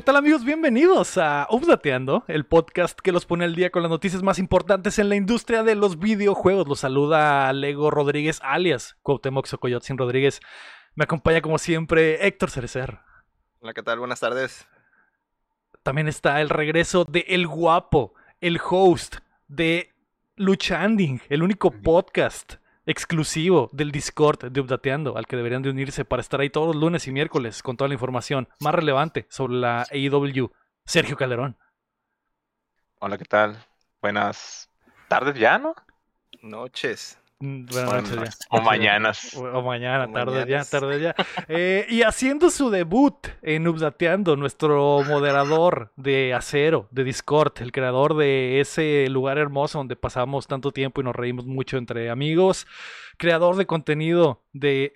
¿Qué tal amigos? Bienvenidos a Updateando, el podcast que los pone al día con las noticias más importantes en la industria de los videojuegos. Los saluda Lego Rodríguez alias Cuauhtémoc Socoyotzin Rodríguez. Me acompaña como siempre Héctor Cerecer. Hola, ¿qué tal? Buenas tardes. También está el regreso de El Guapo, el host de Luchanding, el único podcast exclusivo del Discord de Updateando, al que deberían de unirse para estar ahí todos los lunes y miércoles con toda la información más relevante sobre la AEW. Sergio Calderón. Hola, ¿qué tal? Buenas tardes ya, ¿no? Noches. Mm, Buenas noches ya. O mañanas. O, o mañana, O tarde ya, tarde ya. Eh, y haciendo su debut en Updateando, nuestro moderador de acero, de Discord, el creador de ese lugar hermoso donde pasamos tanto tiempo y nos reímos mucho entre amigos, creador de contenido de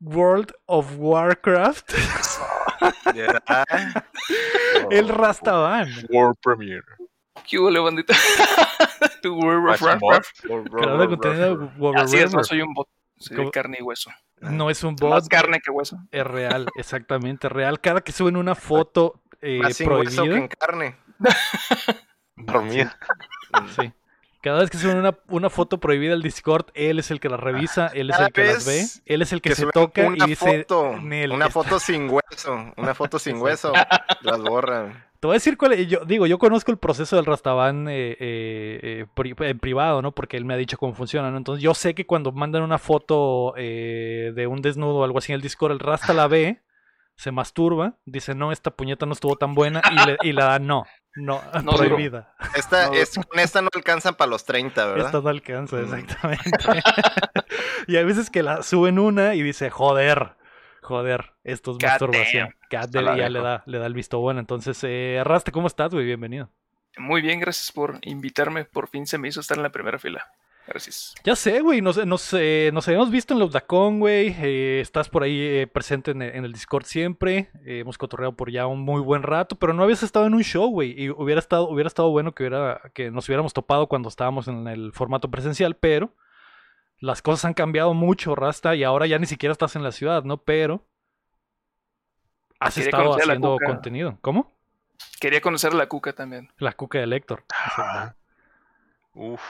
World of Warcraft, el Rastaban. World Premiere. ¿Qué hubo, bandita? Tu World of Watch and Warcraft. Creador de contenido Así es, no soy un bot. Soy carne y hueso. No es un bot, Más carne que hueso. es real, exactamente real. Cada que suben una foto eh, Más sin hueso que prohibida. en carne. Dormida. Sí. Cada vez que suben una, una foto prohibida al Discord, él es el que la revisa, él es Cada el que las ve, él es el que, se toca y dice. foto, "Nel, una esta-". foto sin hueso, una foto sin hueso, las borran. Te voy a decir cuál es. Yo digo, yo conozco el proceso del Rastaban eh, eh, eh, pri- en privado, ¿no? Porque él me ha dicho cómo funciona, ¿no? Entonces yo sé que cuando mandan una foto eh, de un desnudo o algo así en el Discord, el Rasta la ve, se masturba, dice, no, esta puñeta no estuvo tan buena y, le- y la da no, no, No prohibida. Esta, No. es, con esta no alcanzan para los 30, ¿verdad? Esta no alcanza, Mm. exactamente. y hay veces que la suben una y dice, joder, joder, esto es God masturbación. Damn, ya le da, le da el visto bueno. Entonces, eh, Raste, ¿cómo estás, güey? Bienvenido. Muy bien, gracias por invitarme. Por fin se me hizo estar en la primera fila. Gracias. Ya sé, güey, nos, nos, eh, nos habíamos visto en Lobdacon, güey. eh, estás por ahí eh, presente en el, en el Discord siempre. eh, hemos cotorreado por ya un muy buen rato, pero no habías estado en un show, güey. Y hubiera estado, hubiera estado bueno que, hubiera, que nos hubiéramos topado cuando estábamos en el formato presencial, pero las cosas han cambiado mucho, Rasta, y ahora ya ni siquiera estás en la ciudad, ¿no? Pero has Quería estado haciendo contenido. ¿Cómo? Quería conocer a la cuca también. La cuca de Héctor. Ah. Uf.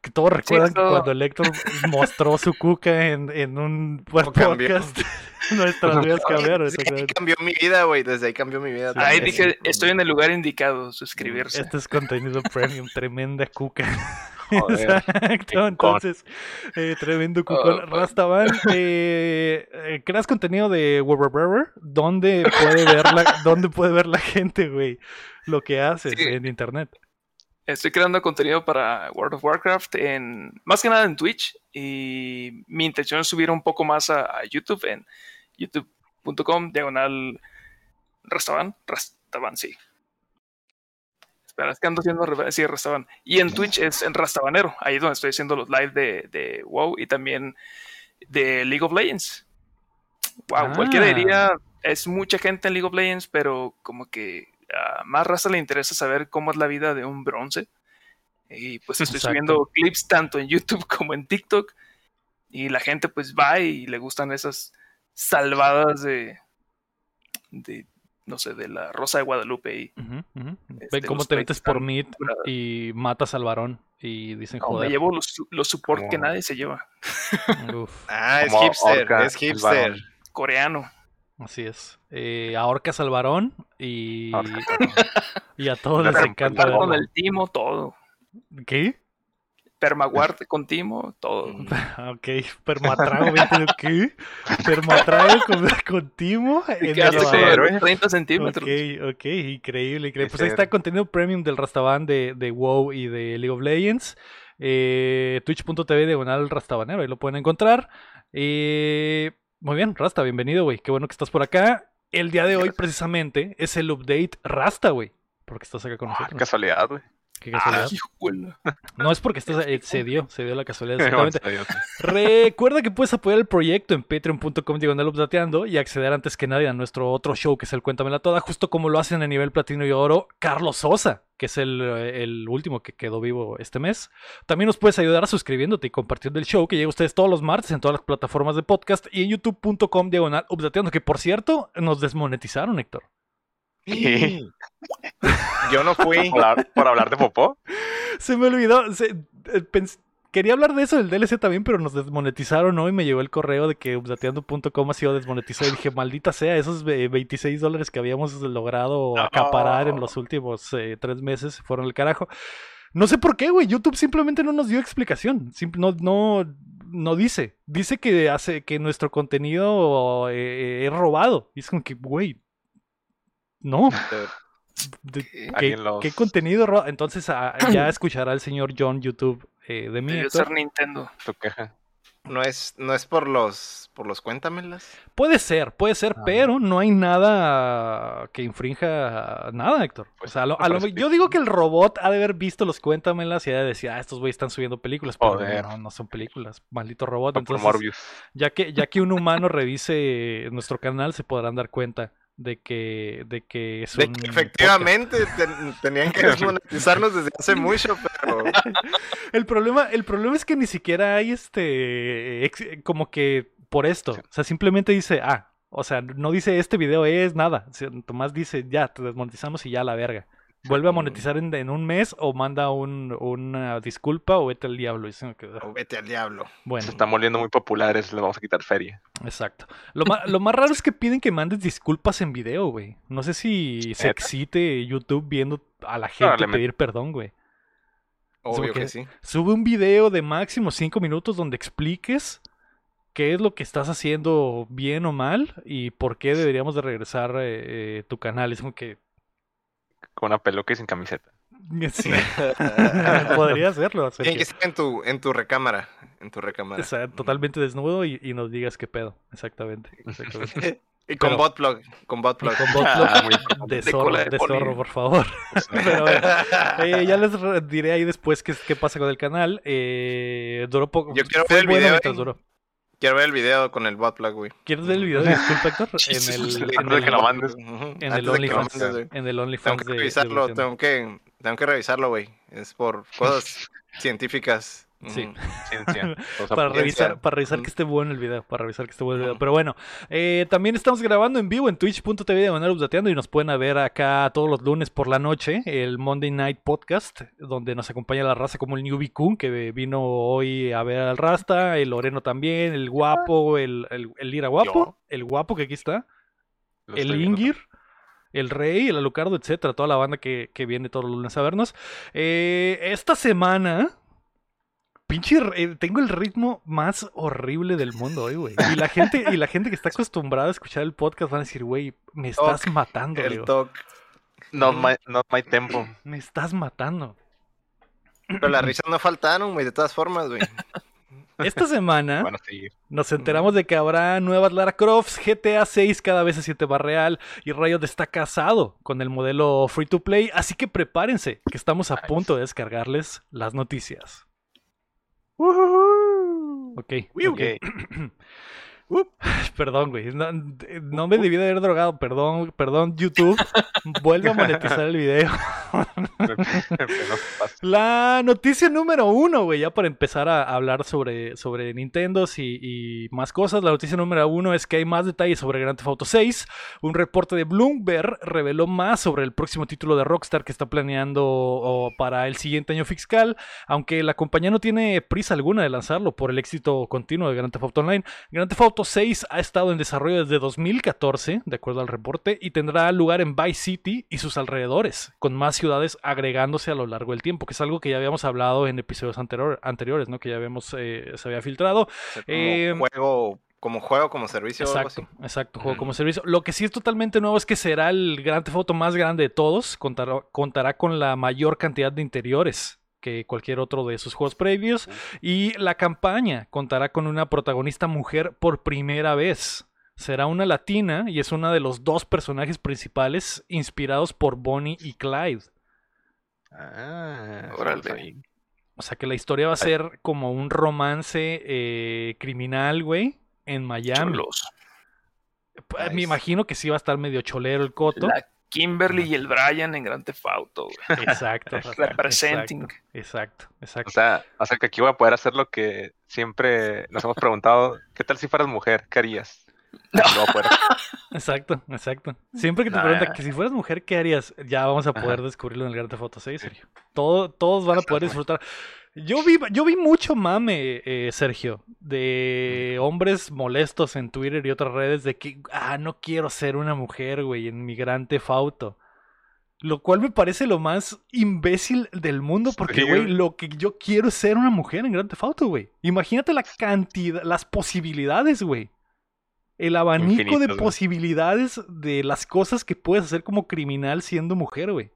Que todos recuerdan todo. cuando el Héctor mostró su cuca en, en un podcast, nuestras vidas cambiaron. Desde ahí cambió mi vida, güey. Desde ahí cambió mi vida. Ahí dije, estoy en el lugar indicado, suscribirse. Este es contenido premium, tremenda cuca. Joder. Exacto, entonces, eh, tremendo cucón. Oh, Rastaban, eh, eh, creas contenido de Weber ¿Dónde puede ver la, dónde puede ver la gente, güey? Lo que haces Sí. en internet. Estoy creando contenido para World of Warcraft en más que nada en Twitch y mi intención es subir un poco más a, a YouTube en youtube.com diagonal Rastaban, Rastaban, sí. Es que ando haciendo sí, Rastaban. Y en Twitch es en Rastabanero, ahí es donde estoy haciendo los live de, de WoW y también de League of Legends. Wow, Ah. cualquiera diría, es mucha gente en League of Legends, pero como que a más raza le interesa saber cómo es la vida de un bronce. Y pues estoy Exacto. subiendo clips tanto en YouTube como en TikTok. Y la gente pues va y le gustan esas salvadas de, de no sé, de la Rosa de Guadalupe. Y ujú. Este, Ven cómo te metes por mid y matas al varón y dicen no, me joder. llevo los, los support que nadie se lleva. Uf, Ah, es Como hipster, Orca, es hipster. Coreano. así es. Eh, ahorcas al varón y, y a todos Le les encanta. con el timo, todo. ¿Qué? Permaguard con timo, todo. Mm. Ok, permatrago. ¿qué? Permatrago con, con Timo Y en quedaste el como héroe. de 30 centímetros. Ok, ok, increíble, increíble. Pues ahí está contenido premium del Rastaban de, de WoW y de League of Legends. Eh, Twitch.tv diagonal Rastabanero, ahí lo pueden encontrar. Eh, muy bien, Rasta, bienvenido, güey. Qué bueno que estás por acá. El día de hoy, Gracias. precisamente, es el update Rasta, güey. Porque estás acá con Ah, nosotros. casualidad, güey. Qué. No es porque estés, eh, se dio, se dio la casualidad. Exactamente. Recuerda que puedes apoyar el proyecto en patreon.com diagonal y acceder antes que nadie a nuestro otro show que es el Cuéntamela Toda, justo como lo hacen a nivel platino y oro Carlos Sosa, que es el, eh, el último que quedó vivo este mes. También nos puedes ayudar a suscribiéndote y compartiendo el show que llega a ustedes todos los martes en todas las plataformas de podcast y en youtube.com diagonal updateando, que por cierto nos desmonetizaron, Héctor. ¿Qué? Yo no fui. ¿Por hablar, por hablar de popó? Se me olvidó. se- eh, quería hablar de eso del DLC también, pero nos desmonetizaron hoy. Me llegó el correo de que updateando.com ha sido desmonetizado. Y dije, maldita sea, esos ve- 26 dólares que habíamos logrado No. acaparar en los últimos eh, tres meses fueron el carajo. No sé por qué, güey. YouTube simplemente no nos dio explicación. No, no, no dice. Dice que hace que nuestro contenido eh, es robado. Y es como que, güey. No. De- ¿Qué? ¿Qué, Alguien los- qué contenido? ro- Entonces ah, ya escuchará el señor John YouTube eh, de mí. Debió Héctor. ser Nintendo. Tu queja. No es, no es por los, por los cuéntamelas. Puede ser, puede ser, Ah. pero no hay nada que infrinja nada, Héctor. O Pues, sea, a lo- a lo- yo digo que el robot ha de haber visto los cuéntamelas y ha de decir, ah, estos güeyes están subiendo películas, pero Joder. no, no son películas, maldito robot. Entonces, ya que, ya que un humano revise nuestro canal, se podrán dar cuenta de que, de que es De un que efectivamente ten- tenían que desmonetizarnos desde hace mucho, pero El problema, el problema es que ni siquiera hay este ex- como que por esto. O sea, simplemente dice, ah, o sea, no dice este video es nada. Tomás dice, ya, te desmonetizamos y ya la verga. Vuelve a monetizar en, en un mes o manda un- una disculpa o vete al diablo. Y es como que, ah, oh, vete al diablo. bueno, Se están volviendo muy populares, les vamos a quitar feria. exacto. Lo, ma- lo más raro es que piden que mandes disculpas en video, güey. No sé si se excite YouTube viendo a la gente pedir perdón, güey. Obvio que- que sí. Sube un video de máximo 5 minutos donde expliques qué es lo que estás haciendo bien o mal y por qué deberíamos de regresar eh, eh, tu canal. Es como que... Con una peluca y sin camiseta. Sí, podría hacerlo. hacer Tiene que- ser en tu, en tu recámara. En tu recámara. o sea, totalmente desnudo y, y nos digas qué pedo. Exactamente. exactamente. Y con Pero- botplug. Con botplug. con botlog Ah, de zorro, de de zorro, por favor. Pero bueno, eh, ya les diré ahí después qué, qué pasa con el canal. Eh, duró poco. Yo quiero ver el video, mientras eh. duró. Quiero ver el video con el botplug, güey. ¿Quieres ver el video de disculpa, Héctor? En el, sí, en antes de el- que lo mandes. En antes el de que lo OnlyFans. mandes, güey. En el Tengo OnlyFans que de- de revisarlo, tengo que, tengo que revisarlo, güey. Es por cosas científicas. Sí. Ciencia. O sea, Para ciencia. revisar, para revisar que esté bueno el video, para revisar que esté bueno el video. Pero bueno, eh, también estamos grabando en vivo en twitch.tv de manera updateando y nos pueden ver acá todos los lunes por la noche, el Monday Night Podcast, donde nos acompaña la raza como el Newbie Kun, que vino hoy a ver al Rasta, el Loreno también, el Guapo, el, el, el Lira Guapo, Yo. el Guapo que aquí está, lo el. Ingir, el Rey, el Alucardo, etcétera, toda la banda que, que viene todos los lunes a vernos. Eh, esta semana, pinche, eh, tengo el ritmo más horrible del mundo hoy, güey. Y la gente, y la gente que está acostumbrada a escuchar el podcast van a decir, güey, me estás matando, El toc. Not my, not my tempo. Me estás matando. Pero las risas no faltaron, güey, de todas formas, güey. Esta semana seguir. nos enteramos de que habrá nuevas Lara Crofts, GTA 6 cada vez se siente más real y Riot está casado con el modelo free to play, así que prepárense, que estamos a Nice. punto de descargarles las noticias. Ok, Wiu. Perdón, güey. No, no me debí de haber drogado. Perdón, perdón, YouTube. Vuelve a monetizar el video. La noticia número uno, güey, ya para empezar a hablar sobre, sobre Nintendo y, y más cosas. La noticia número uno es que hay más detalles sobre Grand Theft Auto 6. Un reporte de Bloomberg reveló más sobre el próximo título de Rockstar que está planeando para el siguiente año fiscal. Aunque la compañía no tiene prisa alguna de lanzarlo por el éxito continuo de Grand Theft Auto Online. Grand Theft Auto 6 ha estado en desarrollo desde 2014, de acuerdo al reporte, y tendrá lugar en Vice City y sus alrededores, con más ciudades agregándose a lo largo del tiempo, que es algo que ya habíamos hablado en episodios anterior- anteriores, ¿no? Que ya habíamos, eh, se había filtrado. Como Eh, juego, como juego, como servicio o algo Exacto, así. exacto, juego como servicio. Lo que sí es totalmente nuevo es que será el Grand Theft Auto más grande de todos. Contará, contará con la mayor cantidad de interiores que cualquier otro de sus juegos previos. Y la campaña contará con una protagonista mujer por primera vez. Será una latina y es una de los dos personajes principales inspirados por Bonnie y Clyde. Ah, Órale. O sea que la historia va a ser como un romance eh, criminal, güey, en Miami. Chulos. Pues, Me Nice. imagino que sí va a estar medio cholero el coto. La Kimberly y el Brian en Grand Theft Auto, güey. Exacto. Representing. Exacto, exacto, O sea, o sea que aquí voy a poder hacer lo que siempre nos hemos preguntado. ¿Qué tal si fueras mujer? ¿Qué harías? Afuera. Exacto, exacto. Siempre que te Nah. preguntan que si fueras mujer, ¿qué harías? Ya vamos a poder Ajá. descubrirlo en el Grand Theft Auto 6, Sergio. Todo, todos van a poder disfrutar. Yo vi, yo vi mucho mame, eh, Sergio, de hombres molestos en Twitter y otras redes de que, ah, no quiero ser una mujer, güey, en mi Grand Theft Auto. Lo cual me parece lo más imbécil del mundo porque, güey, lo que yo quiero es ser una mujer en Grand Theft Auto, güey. Imagínate la cantidad, las posibilidades, güey. El abanico de posibilidades de las cosas que puedes hacer como criminal siendo mujer, güey.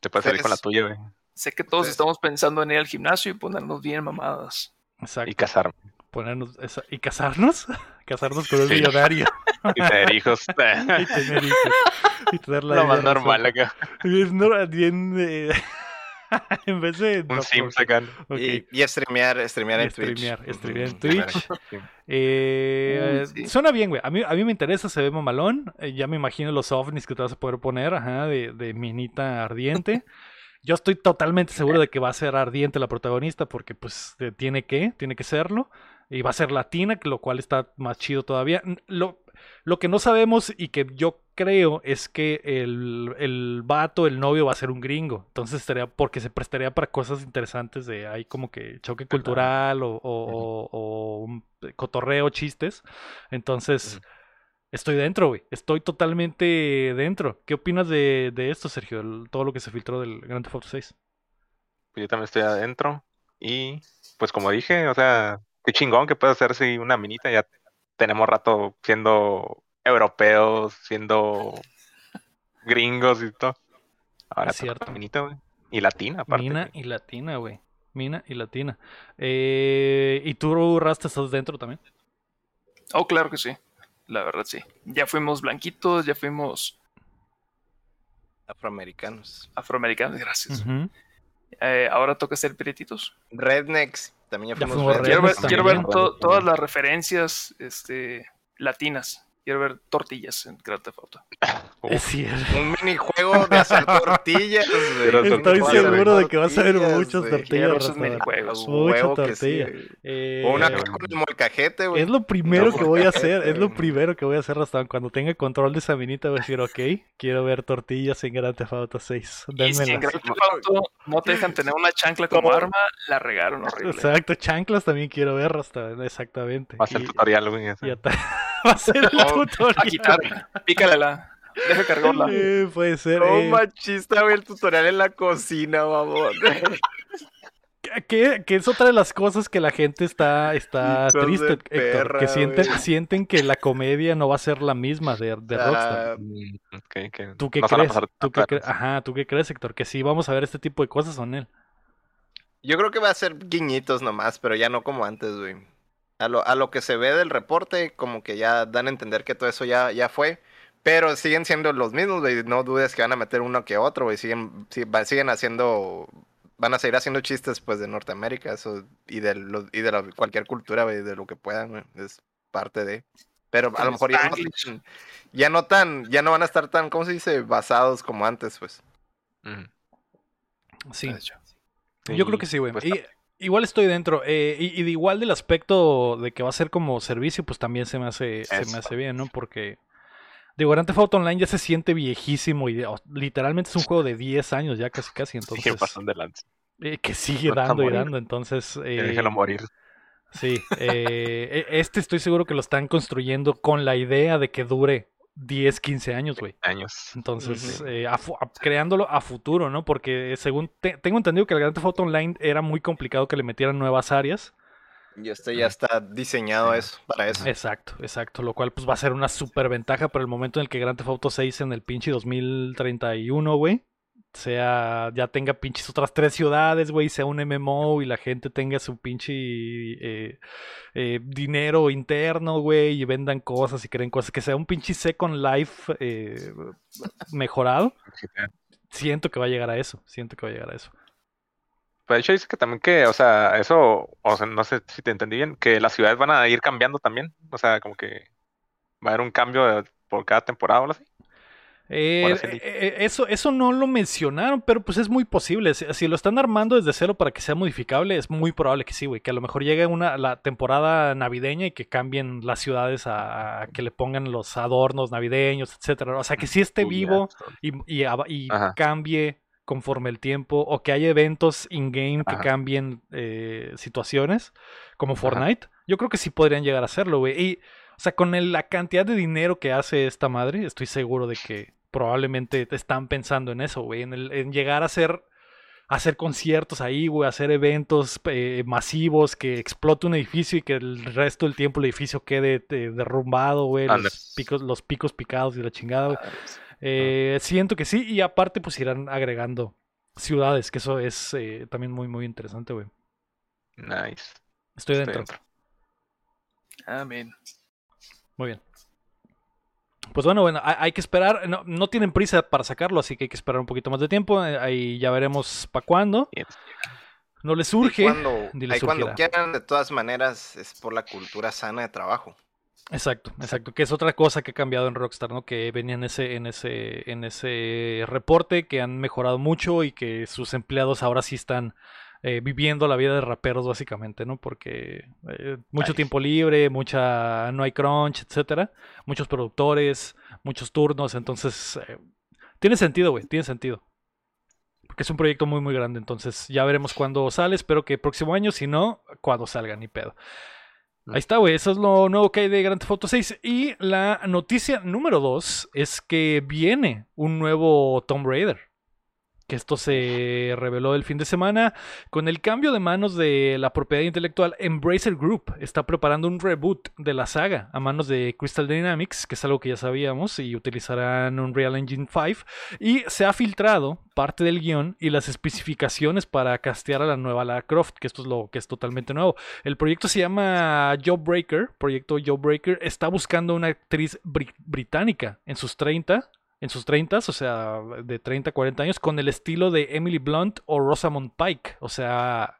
Te puedes salir con la tuya, güey. Sé que todos Sí. estamos pensando en ir al gimnasio y ponernos bien mamadas. Exacto. Y casarme. Ponernos esa- ¿Y casarnos? casarnos con un Sí. millonario. Y tener hijos. y tener hijos. Y tener la Lo más normal acá. Bien, no- bien, eh, en vez de... Un no, Sims ok, acá. ok. Y, y streamear, streamear en Twitch. Streamear, streamear en. Twitch. Sí. Eh, Mm, sí. Suena bien, güey. A mí, a mí me interesa, se ve mamalón. Eh, ya me imagino los ovnis que te vas a poder poner, ajá, de, de minita ardiente. Yo estoy totalmente seguro de que va a ser ardiente la protagonista porque pues eh, tiene que, tiene que serlo. Y va a ser latina, lo cual está más chido todavía. Lo, lo que no sabemos y que yo creo es que el, el vato, el novio, va a ser un gringo. Entonces estaría, porque se prestaría para cosas interesantes de ahí como que choque cultural o, o- o- o un cotorreo, chistes. Entonces. Estoy dentro, güey. Estoy totalmente dentro. ¿Qué opinas de, de esto, Sergio? El- todo lo que se filtró del Grand Theft Auto 6. Pues yo también estoy adentro. Y pues como dije, o sea, qué chingón que puede hacerse una minita. Ya tenemos rato siendo europeos, siendo gringos y todo. Ahora Es cierto. una minita, güey. Y latina, aparte. Mina y latina, güey. Mina y latina. Eh, ¿Y tú, Rasta, estás dentro también? Oh, claro que sí. La verdad, sí. Ya fuimos blanquitos, ya fuimos Afroamericanos. afroamericanos, gracias. Eh, ahora toca ser piretitos. Rednecks. También ya Ya fuimos rednecks. Quiero ver, Rednecks quiero ver también. to- todas las referencias este, latinas. Quiero ver tortillas en Grand Theft Auto. Es cierto. Un minijuego de hacer tortillas. güey. Estoy seguro de que vas a ver muchas tortillas. Quiero restaurante. minijuegos. Mucha sí, tortilla. güey. Eh, O una Eh, con el molcajete, güey. Es lo primero que voy a hacer, es lo primero que voy a hacer hasta cuando tenga control de esa minita voy a decir, ok, quiero ver tortillas en Grand Theft Auto 6, Y si en. Grand Theft Auto no te dejan tener una chancla como ¿Cómo? arma, la regaron horrible. Exacto, chanclas también quiero ver hasta exactamente. Va a ser tutorial, güey. y va a ser el Oh, A tutorial. quitar, pícalela. Deja cargarla. Eh, puede ser. No eh, machista, güey, el tutorial en la cocina, mamón. que, que es otra de las cosas que la gente está, está triste, Héctor, perra, que sienten, sienten que la comedia no va a ser la misma de, de Rockstar. Ah, Mm, ok, que ¿Tú qué crees? ¿Tú qué cre-. Ajá, ¿tú qué crees, Héctor? Que sí vamos a ver este tipo de cosas con él. Yo creo que va a ser guiñitos nomás, pero ya no como antes, güey. A lo, a lo que se ve del reporte, como que ya dan a entender que todo eso ya, ya fue. Pero siguen siendo los mismos, güey. No dudes que van a meter uno que otro, güey. Siguen, siguen haciendo. Van a seguir haciendo chistes, pues, de Norteamérica eso, y de, los, y de la- cualquier cultura, güey, de lo que puedan, güey. Es parte de. Pero a lo mejor ya no, ya no tan. Ya no van a estar tan, ¿cómo se dice? Basados como antes, pues. Sí. Yo creo que sí, güey. pues, Y- igual estoy dentro. eh, y, igual del aspecto de que va a ser como servicio, pues también se me hace, se me hace bien, ¿no? Porque digo, Grand Theft Auto Online ya se siente viejísimo y literalmente es un juego de 10 años ya casi casi, entonces pasan de lanza. eh, que sigue No dando y dando, entonces eh, déjalo morir. sí, eh, e- este estoy seguro que lo están construyendo con la idea de que dure 10, 15 años, güey. Años. Entonces, eh, a fu- a- creándolo a futuro, ¿no? Porque según te- tengo entendido que el Grand Theft Auto Online era muy complicado que le metieran nuevas áreas. Y este ya está diseñado Sí. eso, para eso. Exacto, exacto. Lo cual pues va a ser una super ventaja para el momento en el que Grand Theft Auto 6 en el pinche 2031, güey. Sea, ya tenga pinches otras tres ciudades, güey, sea un MMO y la gente tenga su pinche eh, eh, dinero interno, güey, y vendan cosas y creen cosas, que sea un pinche Second Life eh, mejorado. Siento que va a llegar a eso, siento que va a llegar a eso. Pero de hecho dice que también que, o sea, eso, o sea, no sé si te entendí bien, que las ciudades van a ir cambiando también. O sea, como que va a haber un cambio por cada temporada o algo así. Eh, eh, eh, eso, eso no lo mencionaron, pero pues es muy posible. Si, si lo están armando desde cero para que sea modificable, es muy probable que sí, güey. Que a lo mejor llegue una, la temporada navideña y que cambien las ciudades a, a que le pongan los adornos navideños, etcétera. O sea, que sí esté vivo y, y, cambie conforme el tiempo, o que haya eventos in-game que cambien eh, situaciones, como Ajá. Fortnite. Yo creo que sí podrían llegar a hacerlo, güey. Y, o sea, con el- la cantidad de dinero que hace esta madre, estoy seguro de que probablemente están pensando en eso, güey, en, el- en llegar a hacer, a hacer conciertos ahí, güey, hacer eventos eh, masivos, que explote un edificio y que el resto del tiempo el edificio quede eh, derrumbado, güey, Anda. los picos, los picos picados y la chingada, güey. Eh, siento que sí, y aparte pues irán agregando ciudades, que eso es eh, también muy, muy interesante, güey. Nice. Estoy Estoy dentro. dentro. Amén. Muy bien. Pues bueno, bueno, hay, que esperar. No, no tienen prisa para sacarlo, así que hay que esperar un poquito más de tiempo. eh, Ahí ya veremos para cuándo. No les Y surge. cuando, ni les ahí cuando quieran, de todas maneras, es por la cultura sana de trabajo. Exacto, exacto. Que es otra cosa que ha cambiado en Rockstar, ¿no? Que venía en ese, en ese, en ese reporte, que han mejorado mucho y que sus empleados ahora sí están eh, viviendo la vida de raperos, básicamente, ¿no? Porque eh, mucho tiempo libre, mucha, no hay crunch, etcétera. Muchos productores, muchos turnos, entonces eh, tiene sentido, güey, tiene sentido. Porque es un proyecto muy, muy grande, entonces ya veremos cuándo sale. Espero que próximo año, si no, cuando salga, ni pedo. Ahí está, güey. Eso es lo nuevo que hay de Grand Theft Auto 6. Y la noticia número 2 es que viene un nuevo Tomb Raider. Que esto se reveló el fin de semana. Con el cambio de manos de la propiedad intelectual, Embracer Group está preparando un reboot de la saga a manos de Crystal Dynamics, que es algo que ya sabíamos, y utilizarán Unreal Engine 5. Y se ha filtrado parte del guion y las especificaciones para castear a la nueva Lara Croft, que esto es lo que es totalmente nuevo. El proyecto se llama Jawbreaker, proyecto Jawbreaker, está buscando una actriz bri- británica en sus 30, en sus 30, o sea, de 30 a 40 años, con el estilo de Emily Blunt o Rosamund Pike, o sea...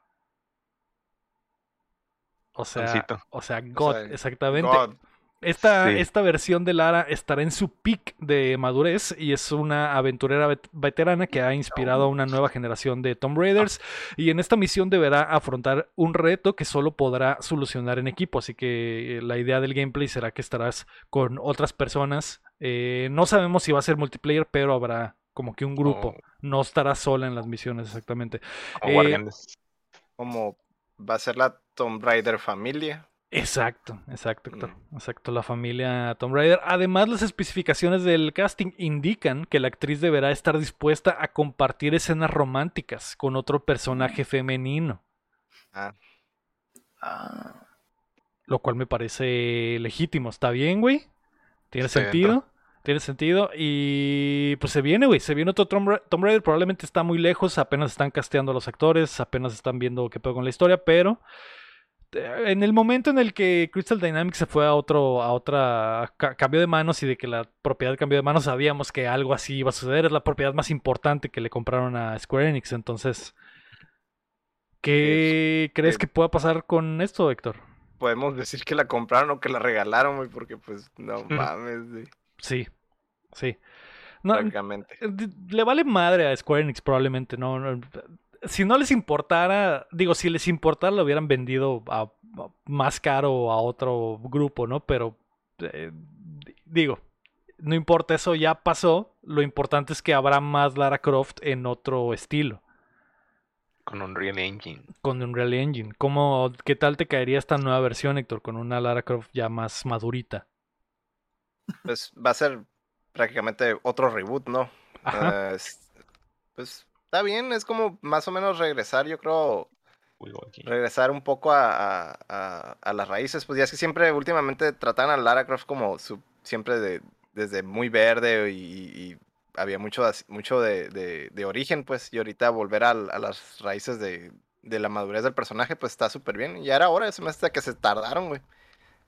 O sea, Soncito. o sea, God, sea, exactamente. God, Esta, Sí. esta versión de Lara estará en su peak de madurez y es una aventurera vet- veterana que ha inspirado a una nueva generación de Tomb Raiders y en esta misión deberá afrontar un reto que solo podrá solucionar en equipo, así que eh, la idea del gameplay será que estarás con otras personas. Eh, no sabemos si va a ser multiplayer, pero habrá como que un grupo. Oh. No estará sola en las misiones exactamente. Como Eh, como va a ser la Tomb Raider familia. Exacto, exacto, Héctor. Exacto, la familia Tomb Raider. Además, las especificaciones del casting indican que la actriz deberá estar dispuesta a compartir escenas románticas con otro personaje femenino, Ah, Ah, lo cual me parece legítimo. ¿Está bien, güey? ¿Tiene Estoy sentido? dentro. Tiene sentido. Y pues se viene, güey. Se viene otro Tomb Ra- Tomb Raider. Probablemente está muy lejos. Apenas están casteando a los actores. Apenas están viendo qué pedo con la historia. Pero en el momento en el que Crystal Dynamics se fue a otro, a otra ca- cambio de manos y de que la propiedad cambió de manos, sabíamos que algo así iba a suceder. Es la propiedad más importante que le compraron a Square Enix. Entonces, ¿qué crees eh, que pueda pasar con esto, Héctor? podemos decir que la compraron o que la regalaron, güey, porque pues no mames, güey, Sí, sí. No. Eh, le vale madre a Square Enix probablemente, no, no, Si no les importara, digo, si les importara lo hubieran vendido a, a más caro a otro grupo, ¿no? Pero eh, digo, no importa, eso ya pasó. Lo importante es que habrá más Lara Croft en otro estilo, Con Unreal Engine. con Unreal Engine. ¿Cómo, ¿Qué tal te caería esta nueva versión, Héctor, con una Lara Croft ya más madurita? Pues va a ser prácticamente otro reboot, ¿no? Ajá. Ah, es- pues está bien, es como más o menos regresar, yo creo, regresar un poco a, a- a- a las raíces. Pues ya es que siempre últimamente tratan a Lara Croft como su, siempre de, desde muy verde y, y había mucho, mucho de, de- de origen, pues, y ahorita volver a, las raíces de, de la madurez del personaje, pues está súper bien. Y ya era hora, se me hace que se tardaron, güey.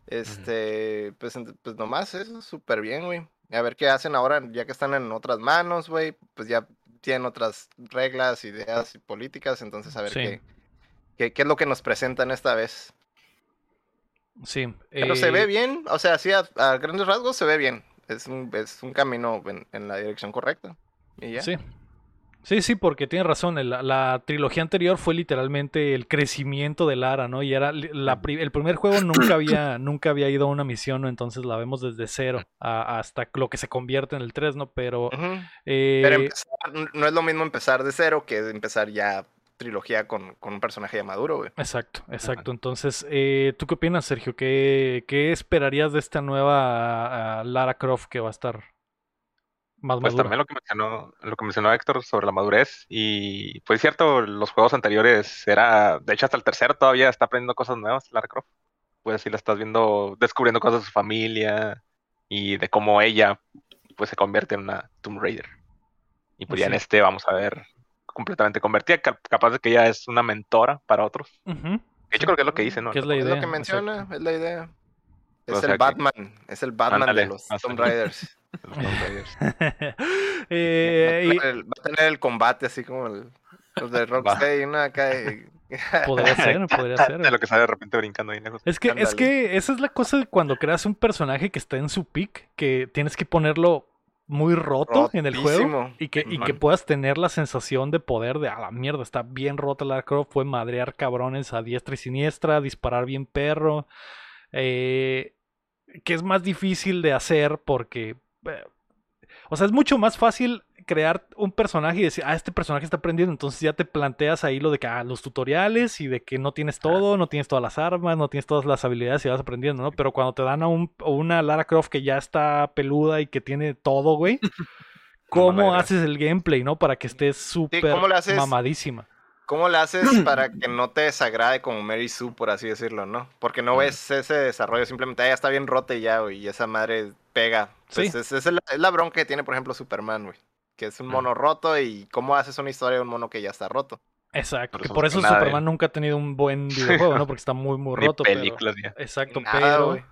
Este, pues, pues nomás eso, súper bien, güey. A ver qué hacen ahora, ya que están en otras manos, güey, pues ya tienen otras reglas, ideas y políticas, entonces a ver Sí. qué, qué, qué es lo que nos presentan esta vez. Sí. Pero se ve eh, bien, o sea, sí, a, a grandes rasgos se ve bien. es un, es un camino en, en la dirección correcta. Y ya. Sí. Sí, sí, porque tiene razón. La, trilogía anterior fue literalmente el crecimiento de Lara, ¿no? Y era la el primer juego nunca había, nunca había ido a una misión, ¿no? Entonces la vemos desde cero a- hasta lo que se convierte en el 3, ¿no? Pero, Ujú. eh, Pero empezar- no es lo mismo empezar de cero que empezar ya trilogía con, con un personaje ya maduro, güey. Exacto, exacto. Entonces, eh, ¿tú qué opinas, Sergio? ¿Qué, qué esperarías de esta nueva Lara Croft que va a estar más Pues madura? también lo que mencionó, lo que mencionó Héctor sobre la madurez. Y pues es cierto, los juegos anteriores era, de hecho hasta el tercero todavía está aprendiendo cosas nuevas, Lara Croft. Pues sí la estás viendo, descubriendo cosas de su familia y de cómo ella pues se convierte en una Tomb Raider. Y pues ya en este vamos a ver completamente convertida, cap- capaz de que ella es una mentora para otros. De hecho creo que es lo que dice, ¿no? Es la Es idea. lo que menciona, exacto. es la idea. Es O sea el que- Batman, es el Batman Ándale, de los Tomb. Raiders. Eh, va, a tener, el- va a tener el combate así como el, los de Rocksteady, ¿no? Acá. y- podría ser, podría ser. De lo que sale de repente brincando ahí lejos. Es que, es que esa es la cosa de cuando creas un personaje que está en su peak, que tienes que ponerlo muy roto en el juego y que, y que puedas tener la sensación de poder de a la mierda, está bien rota la Croft, fue madrear cabrones a diestra y siniestra, disparar bien perro, eh, que es más difícil de hacer porque, o sea, es mucho más fácil crear un personaje y decir, ah, este personaje está aprendiendo, entonces ya te planteas ahí lo de que, ah, los tutoriales y de que no tienes todo, no tienes todas las armas, no tienes todas las habilidades y vas aprendiendo, ¿no? Pero cuando te dan a, un, una Lara Croft que ya está peluda y que tiene todo, güey, ¿cómo haces el gameplay, no? Para que estés súper mamadísima. ¿Cómo le haces para que no te desagrade como Mary Sue, por así decirlo, no? Porque no ves ese desarrollo, simplemente "Ah, ya está bien rota y ya, güey, y esa madre pega. Sí. Entonces, es, es la, es la bronca que tiene, por ejemplo, Superman, güey. Que es un mono roto y cómo haces una historia de un mono que ya está roto. Exacto. Por eso por eso de Superman nunca ha tenido un buen videojuego, ¿no? Porque está muy, muy Ni roto. pero- películas ya. Exacto, Nada, pero... güey.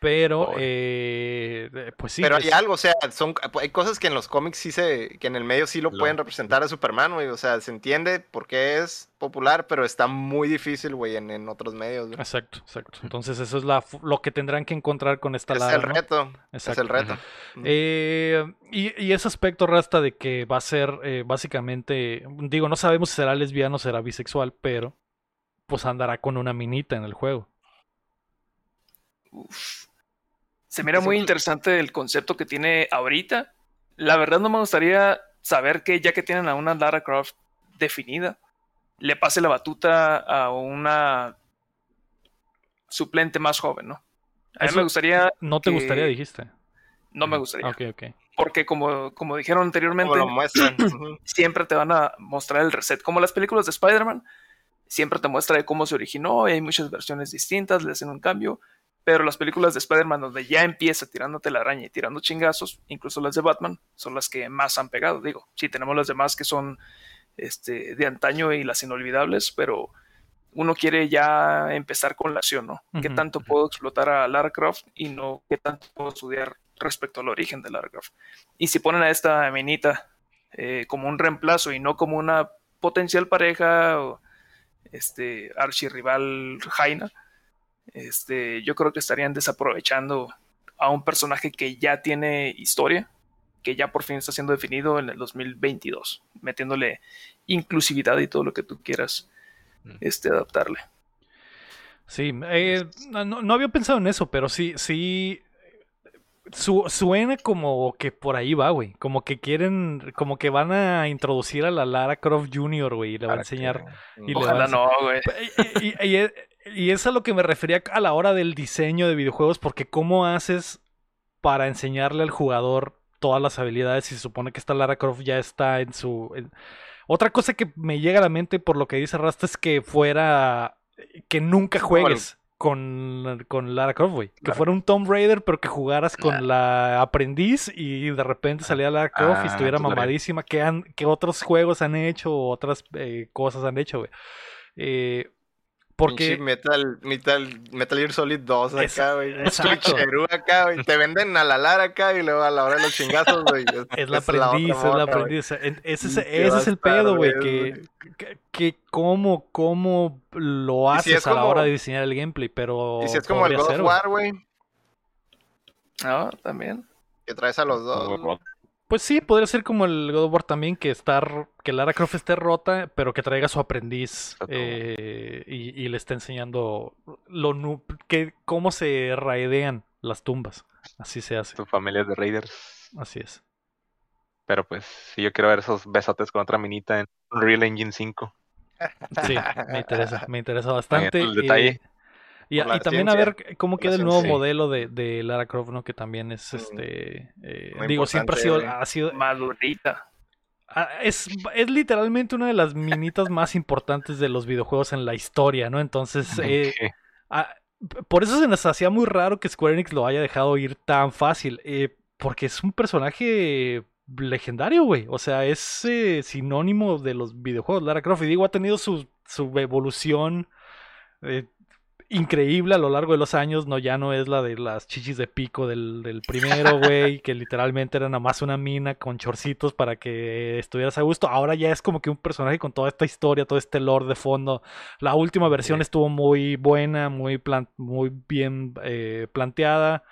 Pero, eh, pues sí. Pero es- hay algo, o sea, son, hay cosas que en los cómics sí se, que en el medio sí lo Lo- pueden representar a Superman, güey. O sea, se entiende por qué es popular, pero está muy difícil, güey, en, en otros medios. güey. Exacto, exacto. Entonces eso es la, lo que tendrán que encontrar con esta Es Lara, el ¿no? reto. Es el reto. Eh, y, y ese aspecto rasta de que va a ser eh, básicamente, digo, no sabemos si será lesbiano o será bisexual, pero pues andará con una minita en el juego. Uf. Se mira muy interesante el concepto que tiene ahorita. La verdad no me gustaría saber que ya que tienen a una Lara Croft definida, le pase la batuta a una suplente más joven, ¿no? A mí me gustaría, ¿No te que- gustaría, dijiste? no me gustaría, Ok, ok. porque como, como dijeron anteriormente, Como lo muestran. siempre te van a mostrar el reset. Como las películas de Spider-Man, siempre te muestra de cómo se originó y hay muchas versiones distintas, le hacen un cambio. Pero las películas de Spider-Man, donde ya empieza tirándote la araña y tirando chingazos, incluso las de Batman, son las que más han pegado. Digo, sí, tenemos las demás que son este, de antaño y las inolvidables, pero uno quiere ya empezar con la acción, ¿no? ¿Qué tanto puedo explotar a Lara Croft y no qué tanto puedo estudiar respecto al origen de Lara Croft? Y si ponen a esta minita eh, como un reemplazo y no como una potencial pareja o este archirrival Jaina, este, yo creo que estarían desaprovechando a un personaje que ya tiene historia, que ya por fin está siendo definido en el 2022, metiéndole inclusividad y todo lo que tú quieras Mm. este, adaptarle. Sí, eh, no, no había pensado en eso, pero sí, sí. su- suena como que por ahí va, güey. Como que quieren, como que van a introducir a la Lara Croft Jr., güey, y le va a enseñar. Y le va a Ojalá enseñar- no, güey. Y, y- y- y- es a lo que me refería a la hora del diseño de videojuegos, porque cómo haces para enseñarle al jugador todas las habilidades si se supone que esta Lara Croft ya está en su... en- Otra cosa que me llega a la mente por lo que dice Rasta es que fuera... que nunca juegues con, con Lara Croft, güey. Que Claro. fuera un Tomb Raider, pero que jugaras con la aprendiz y de repente salía Lara Croft y Ah, estuviera mamadísima. ¿Qué, han, qué otros juegos han hecho o otras eh, cosas han hecho, güey? Eh, porque... Pinche Metal, Metal, Metal Gear Solid 2 acá, güey. Exacto. acá, güey. Te venden a la Lara acá y luego a la hora de los chingazos, güey. Es la aprendiz, es la aprendiz. En- Ese es, ese es el pedo, güey. Que, que, que cómo, cómo lo Y si haces es a la como- hora de diseñar el gameplay, pero. Y si es como el God of güey. War, güey. Ah, también. Que traes a los dos. Pues sí, podría ser como el God of War también, que estar, que Lara Croft esté rota, pero que traiga a su aprendiz eh, y, y le esté enseñando lo nu- que, cómo se raidean las tumbas. Así se hace, Tu familia es de Raiders. así es. Pero pues, sí, yo quiero ver esos besotes con otra minita en Unreal Engine 5. Sí, me interesa, me interesa bastante. el detalle. Y, y- también a ver cómo queda el nuevo modelo de, de Lara Croft, ¿no? Que también es Mm. este. eh, digo, siempre ha sido, güey. ha sido Madurita. Ah, Es, es literalmente una de las minitas más importantes de los videojuegos en la historia, ¿no? Entonces, eh, ah, por eso se nos hacía muy raro que Square Enix lo haya dejado ir tan fácil, eh, porque es un personaje legendario, güey. O sea, es eh, sinónimo de los videojuegos. Lara Croft, y digo, ha tenido su, su evolución eh, increíble a lo largo de los años, no ya no es la de las chichis de pico del, del primero, güey, que literalmente era nada más una mina con chorcitos para que estuvieras a gusto. Ahora ya es como que un personaje con toda esta historia, todo este lore de fondo. La última versión Sí. estuvo muy buena, muy, plan- muy bien eh, planteada.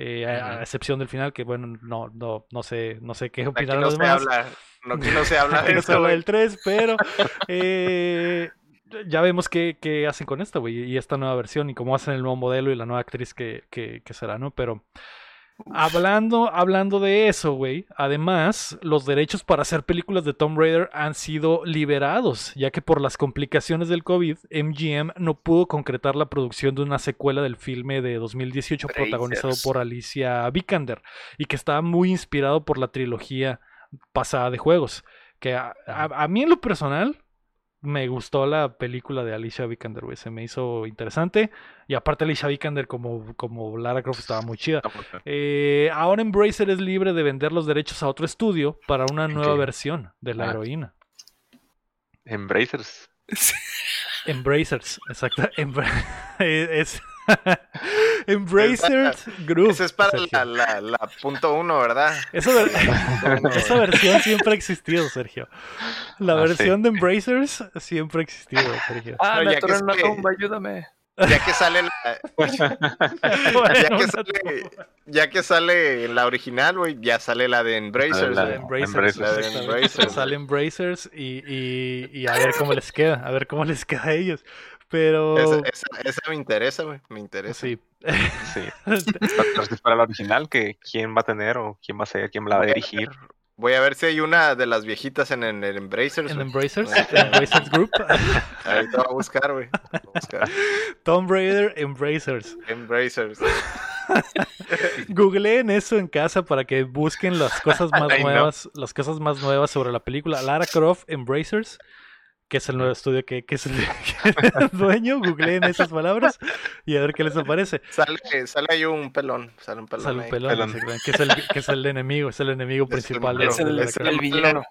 eh, a- excepción del final, que bueno, no, no, no sé, no sé qué no los demás. habla. No, se habla de no se habla del 3, pero eh, ya vemos qué, qué hacen con esto, güey, y esta nueva versión, y cómo hacen el nuevo modelo y la nueva actriz que, que, que será, ¿no? Pero hablando, hablando de eso, güey, además, los derechos para hacer películas de Tomb Raider han sido liberados, ya que por las complicaciones del COVID, MGM no pudo concretar la producción de una secuela del filme de 2018 protagonizado por Alicia Vikander, y que estaba muy inspirado por la trilogía pasada de juegos. Que a, a- a mí en lo personal me gustó la película de Alicia Vikander, güey. Se me hizo interesante. Y aparte Alicia Vikander como, como Lara Croft estaba muy chida. Eh, ahora Embracer es libre de vender los derechos a otro estudio para una nueva versión de la Ah. heroína. Embracers. Embracers, exacto. Embra- es Embracers Group. Ese es para la, la, la punto uno, ¿verdad? Esa, ver- esa versión siempre ha existido, Sergio. La Ah, sí. versión de Embracers siempre ha existido, Sergio. Ah, me ya que atoré en una tumba, ayúdame. Ya que sale la, ya que sale, ya que sale la original, güey, ya sale la de Embracers, La de. La. Embracers. Sale Embracers y, y, y a ver cómo les queda, a ver cómo les queda a ellos. Pero Esa, esa, esa me interesa, güey, me interesa. sí. Sí. Pero si es para la original, que quién va a tener o quién va a ser, quién la va a dirigir. Voy a ver si hay una de las viejitas en, el Embracers. en. Embracers, Embracers Group, Ahorita voy a buscar, güey. Voy a buscar. Tomb Raider Embracers. Embracers. Googleen eso en casa para que busquen las cosas más Ay, no. nuevas, las cosas más nuevas sobre la película. Lara Croft Embracers, que es el nuevo estudio que, que es el, es el dueño. Googleen esas palabras y a ver qué les aparece. Sale, sale ahí un pelón. Sale un pelón. Sale un ahí. pelón, pelón. que es el, que es el enemigo, es el enemigo Es el principal de, malo, Es el, es el villano.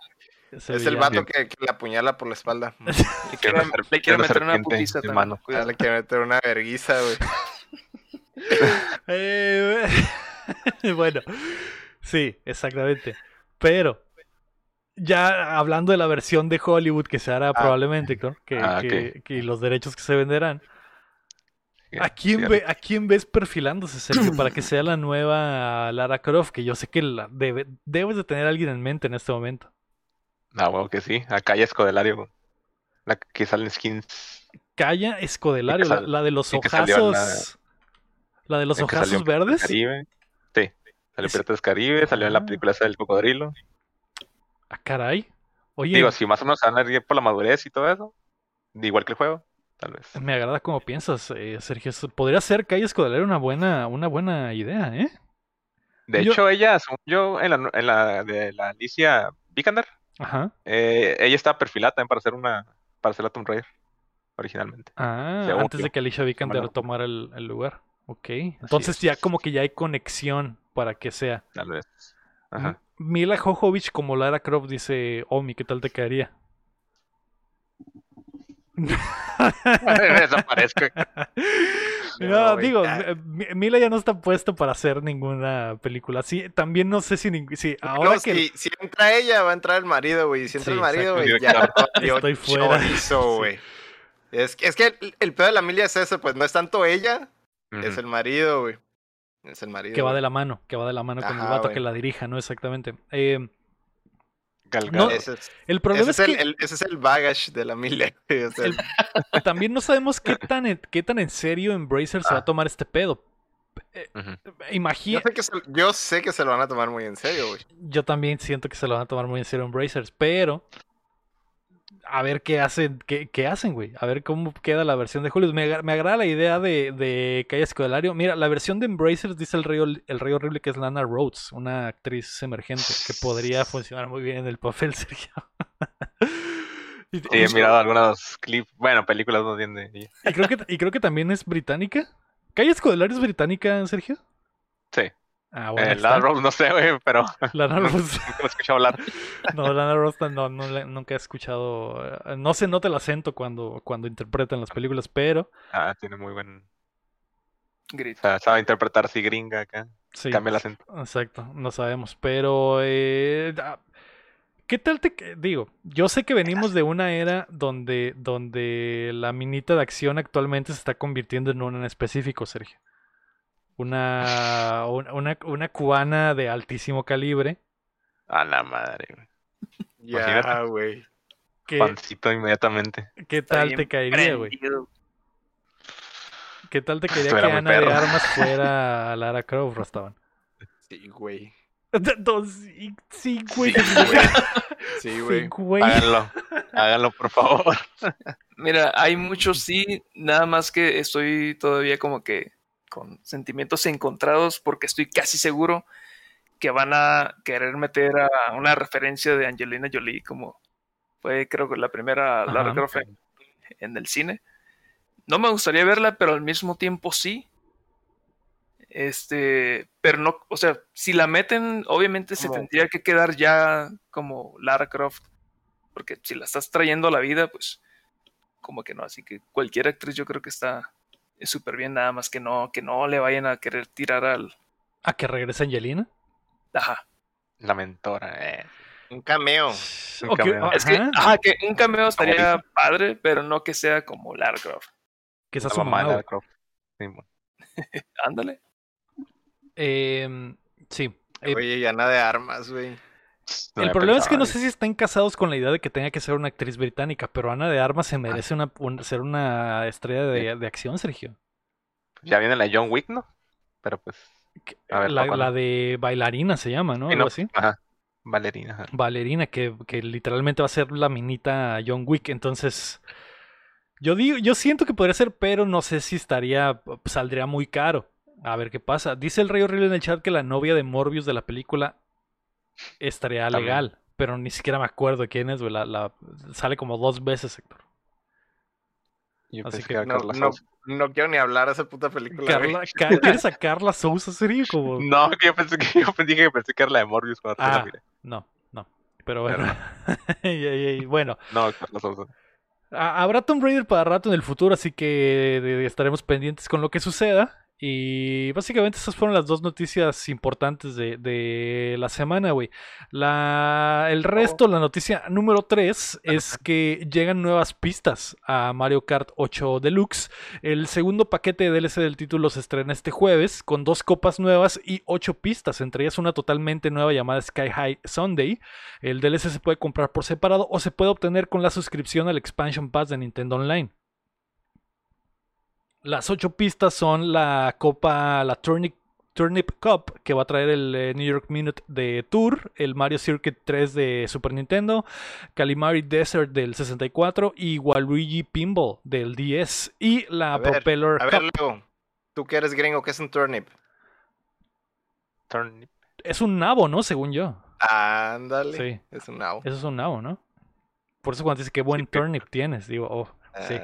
Es Es el villano. vato que, que la apuñala por la espalda. Le quiero, le meter una putiza también. cuidado. le quiere meter una verguiza, güey. Eh, bueno, sí, exactamente. Pero, ya hablando de la versión de Hollywood que se hará probablemente, ¿no? que, Ah, que- que los derechos que se venderán, ¿a quién, sí, ve, ¿a quién ves perfilándose, Sergio, para que sea la nueva Lara Croft? Que yo sé que la debe- debes de tener a alguien en mente en este momento. Ah, bueno, que sí. Acá hay Escodelario. La que salen skins. Calla Escodelario, la, de los la- ojazos. La de los ojazos verdes. Caribe. Sí. Salió Es- Piratas Caribe, salió en la Ah. película del cocodrilo. Ah, caray. Oye, Digo, si más o menos se van a ir por la madurez y todo eso. Igual que el juego, tal vez. Me agrada como piensas, eh, Sergio. Podría ser Calle Escodelario una buena, una buena idea, ¿eh? De Yo- hecho, ella, según yo, en la, en la de la Alicia Vikander, Ajá. eh, ella estaba perfilada también para hacer una, para hacer la Tomb Raider, originalmente. Ah, Según antes yo. de que Alicia Vikander Bueno. tomara el, el lugar. Ok. Entonces es. ya como que ya hay conexión para que sea. Tal vez. Ajá. Mila Jojovich como Lara Croft dice, Omi, ¿qué tal te caería? Desaparezco. No, digo. Mi- Mila ya no está puesto para hacer ninguna película. Sí, también no sé si, ahora No, que... si, si entra ella, va a entrar el marido, güey. Si entra Sí, el marido, güey, ya Estoy fuera. chorizo, Sí. güey. Es, que- es que el, el pedo de la Emilia es ese, pues no es tanto ella, es el marido, güey. Es el marido. que va de la mano, que va de la mano con el vato que la dirija, ¿no? Exactamente. Eh, Gal No, Gadot. Ese es, el problema ese es es que el, el- ese es el baggage de la o sea, El- también no sabemos qué tan, en- qué tan en serio Embracer se va a Ah. tomar este pedo. Ujú. Imagina, yo, sé que se, yo sé que se lo van a tomar muy en serio, güey. yo también siento que se lo van a tomar muy en serio Embracers, pero a ver qué hacen, qué, qué hacen, güey. A ver cómo queda la versión de Julio. Me, agra- me agrada la idea de, de Calle Escodelario. Mira, la versión de Embracers dice el rey, el rey horrible que es Lana Rhodes, una actriz emergente que podría funcionar muy bien en el papel, Sergio. Sí, he mirado algunos clips, bueno, películas no entiende. Sí, y creo que, y creo que también es británica. ¿Calle Escodelario es británica, Sergio? Ah, bueno, eh, ahí Lana. Rhodes no sé, güey, pero Lana Rhodes. nunca lo he escuchado hablar. No, Lana Rhodes no, nunca he escuchado. eh, No se nota el acento cuando, cuando interpretan las películas, pero Ah, tiene muy buen. Grit. O sea, sabe interpretar así gringa acá. sí. Cambia el acento. Exacto, no sabemos. Pero, eh, ¿qué tal te digo? Yo sé que venimos de una era donde, donde la minita de acción actualmente se está convirtiendo en una en específico, Sergio. Una, una, una, cubana de altísimo calibre. A la madre, güey. Ya, güey. ¿Qué, Pancito inmediatamente. qué tal te caería, güey? ¿Qué tal te caería que Ana de. Armas fuera Lara Croft, Rastaban? Sí, güey. Dos, sí, sí, güey. Sí, güey. Sí. Háganlo. Háganlo, por favor. Mira, hay muchos sí, nada más que estoy todavía como que con sentimientos encontrados porque estoy casi seguro que van a querer meter a una referencia de Angelina Jolie como fue creo que la primera Lara Ajá. Croft en, en el cine. No me gustaría verla, pero al mismo tiempo sí. Este, pero no, o sea, si la meten, obviamente se tendría que quedar ya como Lara Croft, porque si la estás trayendo a la vida, pues como que no, así que cualquier actriz yo creo que está súper bien, nada más que no, que no le vayan a querer tirar al, ¿A que regrese Angelina? ajá, La mentora, eh. Un cameo. Un cameo. es que, ajá, que un cameo estaría padre, pero no que sea como Lara Croft, que La su mamá mamá, Lara güey. Croft. Sí, bueno. ándale. Em, sí. Eh, Oye, y Ana de Armas, güey. No el problema es que no sé si están casados con la idea de que tenga que ser una actriz británica, pero Ana de Armas se merece una, un- ser una estrella de, de acción, Sergio. Ya viene la John Wick, ¿no? Pero pues. A ver, la, la de bailarina se llama, ¿no? Algo no, así. Ajá. Valerina. ajá. Valerina, que, que literalmente va a ser la minita John Wick. Entonces, yo digo, yo siento que podría ser, pero no sé si estaría, saldría muy caro. A ver qué pasa. Dice el Rey Horrible en el chat que la novia de Morbius de la película estaría También. legal, pero ni siquiera me acuerdo de quién es, güey. La, la- sale como dos veces, Héctor. Yo Así pensé que No, no, no quiero ni hablar de esa puta película. Carla, ¿Quieres a Carla Sousa, sería como... No, que yo pensé que yo pensé que pensé que era la de Morbius cuando Ah. la miré. No, no. Pero bueno. Y- y- y bueno, No, Carla Sousa. Ha- Habrá Tomb Raider para rato en el futuro, así que estaremos pendientes con lo que suceda. Y básicamente esas fueron las dos noticias importantes de, de la semana, güey. La, el resto, la noticia número 3 es que llegan nuevas pistas a Mario Kart 8 Deluxe. El segundo paquete de DLC del título se estrena este jueves con dos copas nuevas y ocho pistas, entre ellas una totalmente nueva llamada Sky High Sunday. El DLC se puede comprar por separado o se puede obtener con la suscripción al Expansion Pass de Nintendo Online. Las ocho pistas son la Copa, la Turnip, Turnip Cup, que va a traer el eh, New York Minute de Tour, el Mario Circuit 3 de Super Nintendo, Calimari Desert del 64 y Waluigi Pinball del 10 y la A ver, Propeller A Cup. ver, Leo, tú que eres gringo, ¿qué es un turnip? Turnip. Es un nabo, ¿no? Según yo. Ándale. Sí. Es un nabo. Eso es un nabo, ¿no? Por eso cuando dice que buen turnip tienes, digo, oh, sí.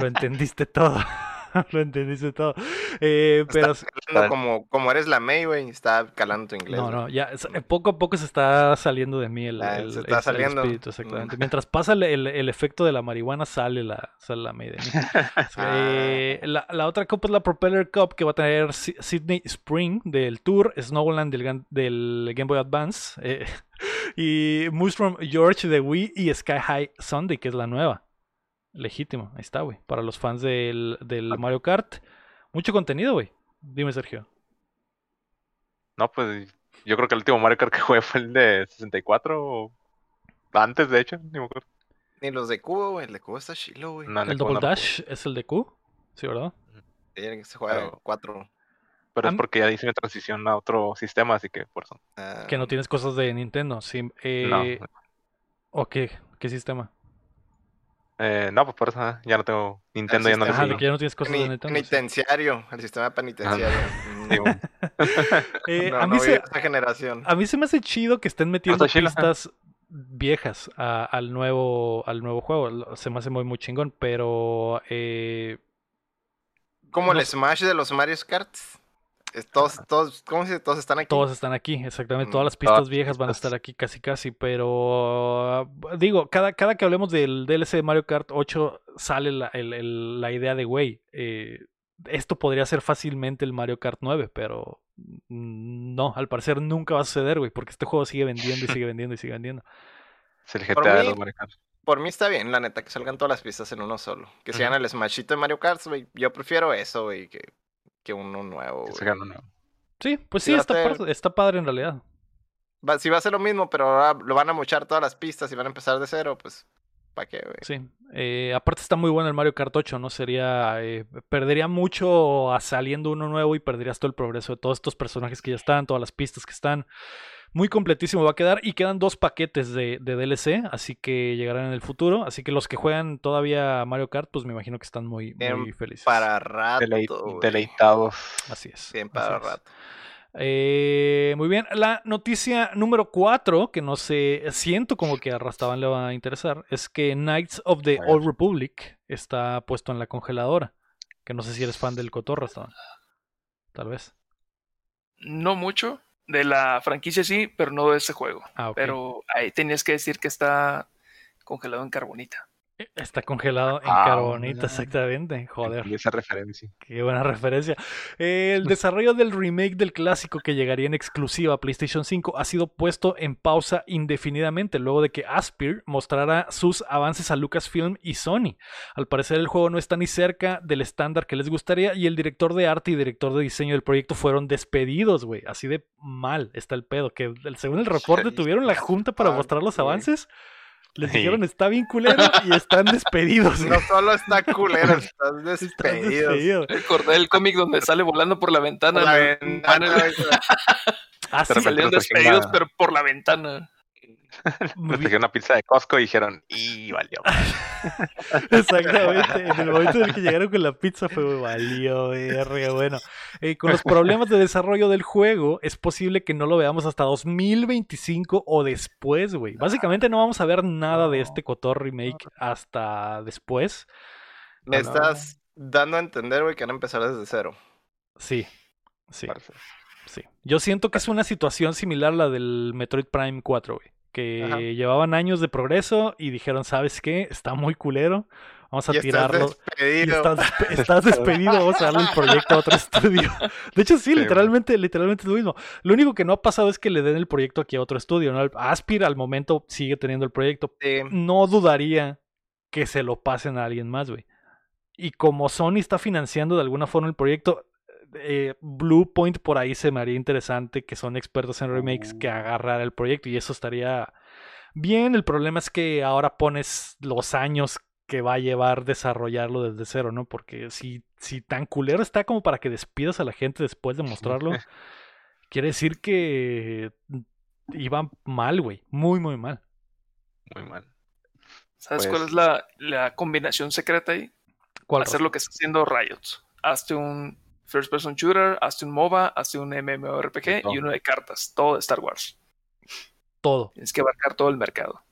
Lo entendiste todo. Lo entendiste todo. Eh, pero como, como eres la May, güey. Está calando tu inglés. no, no, ya eh, poco a poco se está saliendo de mí el, Ah, el- se está el- el saliendo. espíritu, exactamente. Mm. Mientras pasa el, efecto de la marihuana, sale la, sale la May de mí. Eh, la, la otra copa es la Propeller Cup que va a tener Sydney Spring del Tour, Snowland del, del Game Boy Advance eh, y Mushroom George de Wii y Sky High Sunday, que es la nueva. Legítimo, ahí está, güey. Para los fans del, del Mario Kart. Mucho contenido, güey. Dime, Sergio. No, pues yo creo que el último Mario Kart que jugué fue el de 64 o antes, de hecho, ni me acuerdo. Ni los de cubo, güey. El de cubo está chilo, güey. No, El Double no Dash es el de Q. Sí, ¿verdad? Tiene que se juega Pero- cuatro. Pero es porque ya hice mi transición a otro sistema, así que por eso. Ah, Que no tienes cosas de Nintendo. Sí. Eh, No, ¿O qué? ¿Qué sistema? Eh, no, pues por eso ah, ya no tengo Nintendo, ya no le sistema. Ajá, de sigo. que ya no tienes cosas de peni- Nintendo. penitenciario, el sistema penitenciario. Eh, no, a, no mí se, esta generación. a mí se me hace chido que estén metiendo pistas viejas a- al nuevo al nuevo juego. Se me hace muy muy chingón, pero eh, Como no el. Smash de los Mario Kart. Es- Todos, todos, ¿cómo se dice? Todos están aquí. todos están aquí, exactamente. Mm, Todas las pistas las viejas van a estar aquí casi casi, pero ah, digo, cada, cada que hablemos del DLC de Mario Kart 8 sale la, el- el- la idea de, güey, eh, esto podría ser fácilmente el Mario Kart 9, pero no, al parecer nunca va a suceder, güey, porque este juego sigue vendiendo y sigue vendiendo y sigue vendiendo. Es el Por GTA de mí- los Mario Kart. Por mí está bien, la neta, que salgan todas las pistas en uno solo. Que Ujú. sean el Smashito de Mario Kart, güey. Yo prefiero eso, güey, que, que uno nuevo, que. Sí, pues Sí está, ser- par- está padre en realidad. Va, si va a ser lo mismo, pero ahora lo van a mochar todas las pistas y van a empezar de cero, pues, ¿para qué, güey? Sí, eh, aparte está muy bueno el Mario Kart 8, ¿no? Sería, eh, perdería mucho a saliendo uno nuevo y perderías todo el progreso de todos estos personajes que ya están, todas las pistas que están. Muy completísimo va a quedar y quedan dos paquetes de, de DLC, así que llegarán en el futuro. Así que los que juegan todavía Mario Kart, pues me imagino que están muy, felices. Para rato, deleitados. Así es. Bien para es. rato. Eh, muy bien, la noticia número 4, que no sé, siento como que a Rastaban le va a interesar, es que Knights of the. Old Republic está puesto en la congeladora. Que no sé si eres fan del Cotor, Rastaban. Tal vez. No mucho. De la franquicia sí, pero no de ese juego. Ah. Pero ahí tenías que decir que está congelado en carbonita. Está congelado en Ah, carbonita, exactamente. Joder. Esa referencia. Qué buena referencia. El desarrollo del remake del clásico que llegaría en exclusiva a PlayStation 5 ha sido puesto en pausa indefinidamente luego de que Aspir mostrara sus avances a Lucasfilm y Sony. Al parecer el juego no está ni cerca del estándar que les gustaría y el director de arte y director de diseño del proyecto fueron despedidos, güey. Así de mal está el pedo. Que según el reporte Sí, tuvieron la junta para mal, mostrar los avances. Les Sí. dijeron está bien culero y están despedidos. No solo está culero, Están despedido. despedidos. Recordé el cómic donde sale volando por la ventana. La la- ventana, güey, Ah, sí, repente Salieron despedidos, pero por la ventana. Bien. trajeron una pizza de Costco y dijeron, y valió. Exactamente, en el momento en el que llegaron con la pizza fue valió, verga, bueno. Eh, con los problemas de desarrollo del juego, es posible que no lo veamos hasta 2025 o después, güey. Básicamente no vamos a ver nada de este Cotor remake hasta después. Me no. estás dando a entender, güey, que van a empezar desde cero. Sí, sí, Parece. sí. Yo siento que es una situación similar a la del Metroid Prime 4, güey. Que Ajá. llevaban años de progreso y dijeron, ¿sabes qué? Está muy culero. Vamos a Y estás tirarlo. Y despedido. estás, estás despedido, vamos a darle el proyecto a otro estudio. De hecho, sí, Sí, literalmente, literalmente es lo mismo. Lo único que no ha pasado es que le den el proyecto aquí a otro estudio. ¿no? Aspir al momento sigue teniendo el proyecto. Sí. No dudaría que se lo pasen a alguien más, güey. Y como Sony está financiando de alguna forma el proyecto, eh, Blue Point por ahí se me haría interesante que son expertos en remakes que agarrar el proyecto y eso estaría bien. El problema es que ahora pones los años que va a llevar desarrollarlo desde cero, ¿no? Porque si, si tan culero está como para que despidas a la gente después de mostrarlo, quiere decir que iba mal, güey. Muy, muy mal. Muy mal. ¿Sabes Pues- cuál es la, la combinación secreta ahí? ¿Cuál Hacer lo que está haciendo Riot. Hazte un first person shooter, hazte un MOBA, hazte un MMORPG y uno de cartas. Todo de Star Wars. todo. Tienes que abarcar todo el mercado.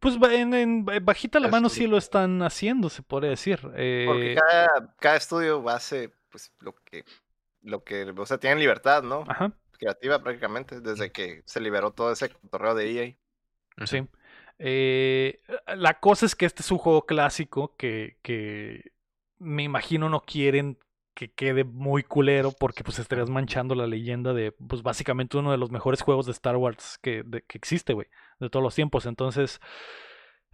Pues en, en bajita la mano todo. sí lo están haciendo, se podría decir. Porque Eh, cada, cada estudio hace, pues, lo que, lo que, o sea, tienen libertad, ¿no? Ajá, Creativa prácticamente, desde que se liberó todo ese torreo de EA. sí. Eh, la cosa es que este es un juego clásico que, que me imagino no quieren que quede muy culero porque pues estarías manchando la leyenda de pues básicamente uno de los mejores juegos de Star Wars que, que existe, güey, de todos los tiempos. Entonces,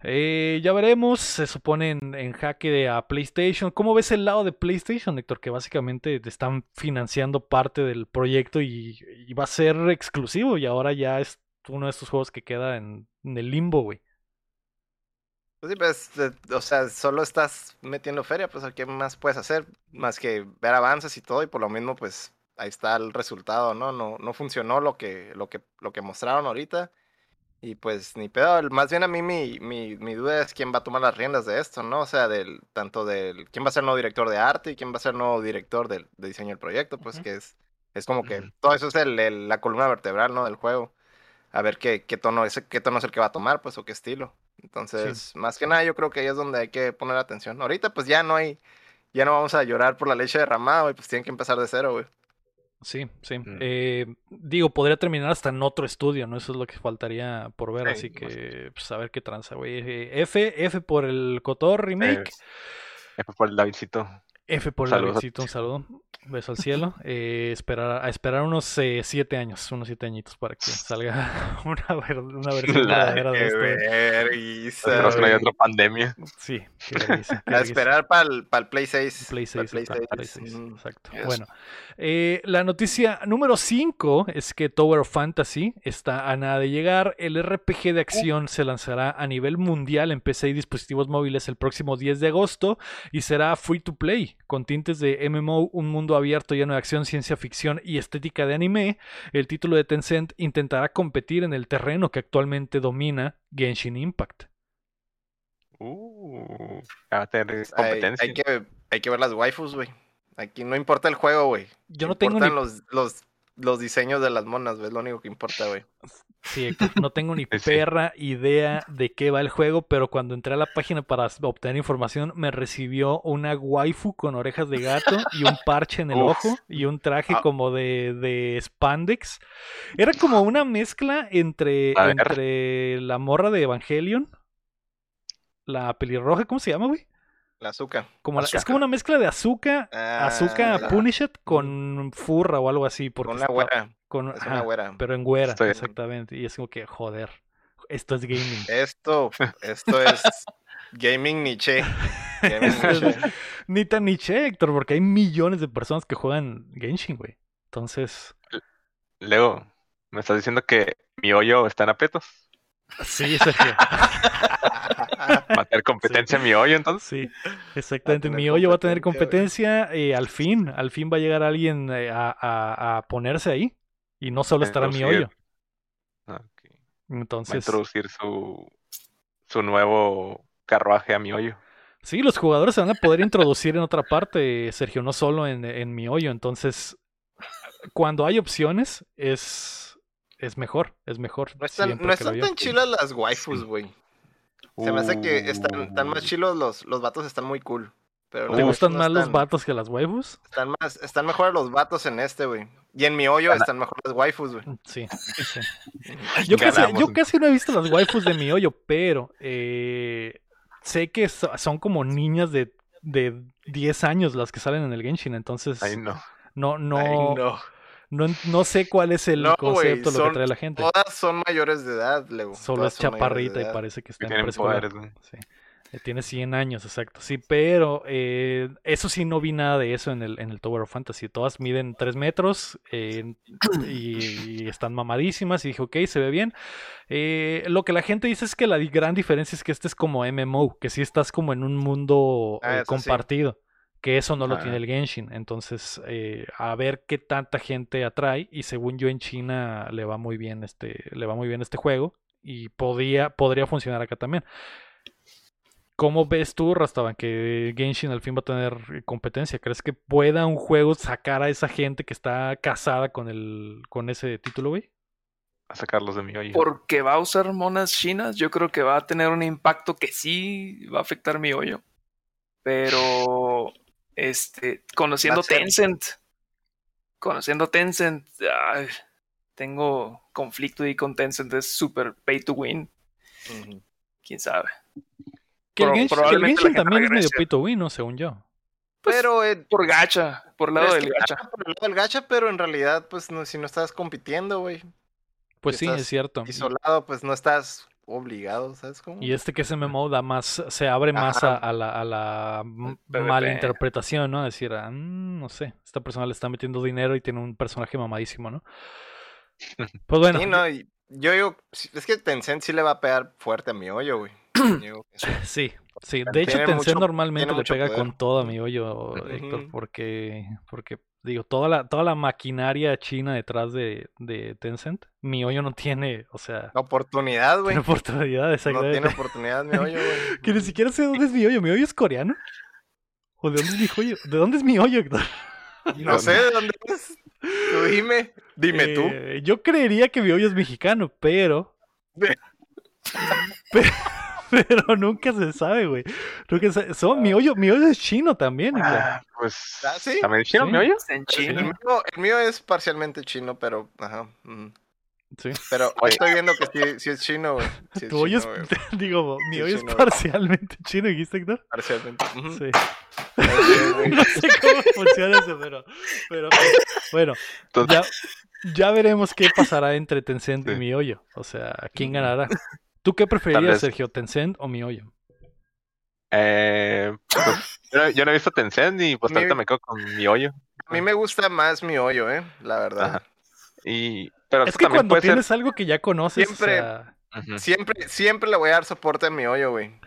Eh, ya veremos, se supone en, jaque de a PlayStation. ¿Cómo ves el lado de PlayStation, Héctor? Que básicamente te están financiando parte del proyecto y, y va a ser exclusivo y ahora ya es uno de estos juegos que queda en, en el limbo, güey. Pues sí, pues, eh, o sea, solo estás metiendo feria, pues, ¿qué más puedes hacer? Más que ver avances y todo, y por lo mismo, pues, ahí está el resultado, ¿no? No, no funcionó lo que, lo que, lo que mostraron ahorita. Y pues ni pedo, más bien a mí mi, mi, mi duda es quién va a tomar las riendas de esto, ¿no? O sea, del, tanto del, quién va a ser el nuevo director de arte y quién va a ser el nuevo director del, de diseño del proyecto, pues que es, es como que todo eso es el, el- la columna vertebral, ¿no? Del juego. A ver qué, qué tono es, qué tono es el que va a tomar, pues, o qué estilo. Entonces, más que nada, yo creo que ahí es donde hay que poner atención. Ahorita, pues ya no hay, ya no vamos a llorar por la leche derramada, güey, pues tienen que empezar de cero, güey. Sí, sí. Mm. Eh, digo, podría terminar hasta en otro estudio, ¿no? Eso es lo que faltaría por ver, Sí, así que, pues a ver qué tranza, güey. Eh, F, F por el Cotor remake. Eh, F por el Davidcito. F por el Saludos a Davidcito, un saludo. Beso al cielo. Eh, esperar, a esperar unos eh, siete años, unos siete añitos para que salga una, ver- una versión La verdadera de esto. Esperemos que no haya güey. otra pandemia. Sí, qué vergüenza, qué A esperar para el, Play 6. Play pa'l 6, Play está, Play 6, 6, mm. exacto. Yes. Bueno, eh, la noticia número 5 es que Tower of Fantasy está a nada de llegar. El RPG de acción se lanzará a nivel mundial en PC y dispositivos móviles el próximo 10 de agosto y será free to play, con tintes de MMO, un mundo abierto lleno de acción, ciencia ficción y estética de anime. El título de Tencent intentará competir en el terreno que actualmente domina Genshin Impact. Uh, a tener Pues Hay, que, hay que ver las waifus, güey. Aquí no importa el juego, güey. Yo no tengo ni Importan los, los, los diseños de las monas, güey. Es lo único que importa, güey. Sí, no tengo ni perra idea de qué va el juego, pero cuando entré a la página para obtener información, me recibió una waifu con orejas de gato y un parche en el Uf. ojo y un traje Ah. como de, de spandex. Era como una mezcla entre, entre la morra de Evangelion, la pelirroja, ¿cómo se llama, güey? La azúcar. Como la- es como una mezcla de Azuka Ah, Punished con furra o algo así. Porque Con güera. Con- Es ajá, una güera. pero en güera, Estoy- exactamente. Y es como que, joder, esto es gaming. Esto, esto es gaming niche. Gaming niche. Ni tan niche, Héctor, porque hay millones de personas que juegan Genshin, güey. Entonces, Leo, ¿me estás diciendo que mi hoyo está en aprietos? sí, Sergio. ¿Va a tener competencia mi hoyo entonces? Sí, exactamente. Mi hoyo va a tener competencia, competencia. eh, al fin, al fin va a llegar alguien eh, a, a- a ponerse ahí. Y no solo estará mi hoyo. Ah, ok. Va a Entonces, introducir su, su nuevo carruaje a mi hoyo. sí, los jugadores se van a poder introducir en otra parte, Sergio, no solo en, en mi hoyo. Entonces, cuando hay opciones, es, es mejor, es mejor. No están, no están tan chilas las waifus, güey. Se me hace que están, están más Uh, chilos los, los vatos, están muy cool. Pero ¿Te gustan más los vatos que las waifus? Están, más, están mejores los vatos en este, güey. Y en mi hoyo están mejores las waifus, güey. Sí, sí. Yo casi, yo casi no he visto las waifus de mi hoyo, pero eh, sé que so- son como niñas de, de 10 años las que salen en el Genshin, entonces Ay, no. no, no, Ay, no. no. no, sé cuál es el No, concepto, lo que trae la gente. Todas son mayores de edad, Leo. Solo Todas es chaparrita y parece que está en preescolar. Sí. Eh, Tiene 100 años, exacto. Sí, pero eh, eso sí no vi nada de eso en el, en el Tower of Fantasy. Todas miden 3 metros eh, y, y están mamadísimas. Y dije, ok, se ve bien. Eh, lo que la gente dice es que la gran diferencia es que este es como MMO, que sí estás como en un mundo Ah, sí. compartido. Que eso no lo Ah. tiene el Genshin. Entonces, a ver qué tanta gente atrae. Y según yo en China le va muy bien este, le va muy bien este juego. Y podría, podría funcionar acá también. ¿Cómo ves tú, Rastaban, que Genshin al fin va a tener competencia? ¿Crees que pueda un juego sacar a esa gente que está casada con el con ese título, güey? A sacarlos de mi hoyo. Porque va a usar monas chinas, yo creo que va a tener un impacto que sí va a afectar mi hoyo. Pero, este, conociendo Tencent, conociendo Tencent, ay, tengo conflicto ahí con Tencent, es super pay to win, quién sabe. Que el Pro- Genshin, el también es medio regrese. pay to win, ¿no? Según yo. Pues, Pero, eh, por gacha, por el lado del gacha. por el lado del gacha, pero en realidad, pues no, si no estás compitiendo, güey, Pues Si sí, es cierto. isolado, pues no estás obligado, ¿sabes cómo? Y este que es MMO da más, se abre más a, la, a la m- PvP. malinterpretación, ¿no? Decir, ah, mm, no sé, esta persona le está metiendo dinero y tiene un personaje mamadísimo, ¿no? Pues bueno, Sí, no, y yo digo, es que Tencent sí le va a pegar fuerte a mi hoyo, güey. Yo sí. sí. De hecho, Tencent mucho- normalmente le pega poder. con todo a mi hoyo, Héctor, porque, porque digo, toda la, toda la maquinaria china detrás de, de Tencent, mi hoyo no tiene, o sea, Oportunidad, güey. oportunidad, No tiene oportunidad mi hoyo, güey. Que ni siquiera sé dónde es mi hoyo. ¿Mi hoyo es coreano? ¿O de dónde es mi hoyo? ¿De dónde es mi hoyo, Héctor? No sé de dónde es. Tú dime. Dime tú. Eh, yo creería que mi hoyo es mexicano, pero. Pero, pero nunca se sabe, güey. Nunca se- so- mi, hoyo, mi hoyo es chino también. Ah, pues. ¿Ah, sí? ¿También es chino Sí. mi hoyo? En El chino. mío, el mío es parcialmente chino, pero. Ajá. ujú. Sí. Pero Oye. estoy viendo que sí, sí es chino, güey. Sí es Tu hoyo es. chino, Digo, mi Sí, hoyo es chino. parcialmente chino, dijiste, Héctor. Parcialmente. Sí. No sé cómo funciona eso, pero. pero bueno, Entonces, ya, ya veremos qué pasará entre Tencent y mi hoyo. O sea, ¿quién ganará? ¿Tú qué preferirías. Sergio? ¿Tencent o mi hoyo? eh, pues, yo, no, yo no he visto Tencent y pues ahorita me quedo con mi hoyo. A mí me gusta más mi hoyo, ¿eh? La verdad. Ajá. Y, pero Es que cuando puede tienes ser. algo que ya conoces, Siempre- o sea, Ujú. Siempre, siempre le voy a dar soporte a mi hoyo, güey.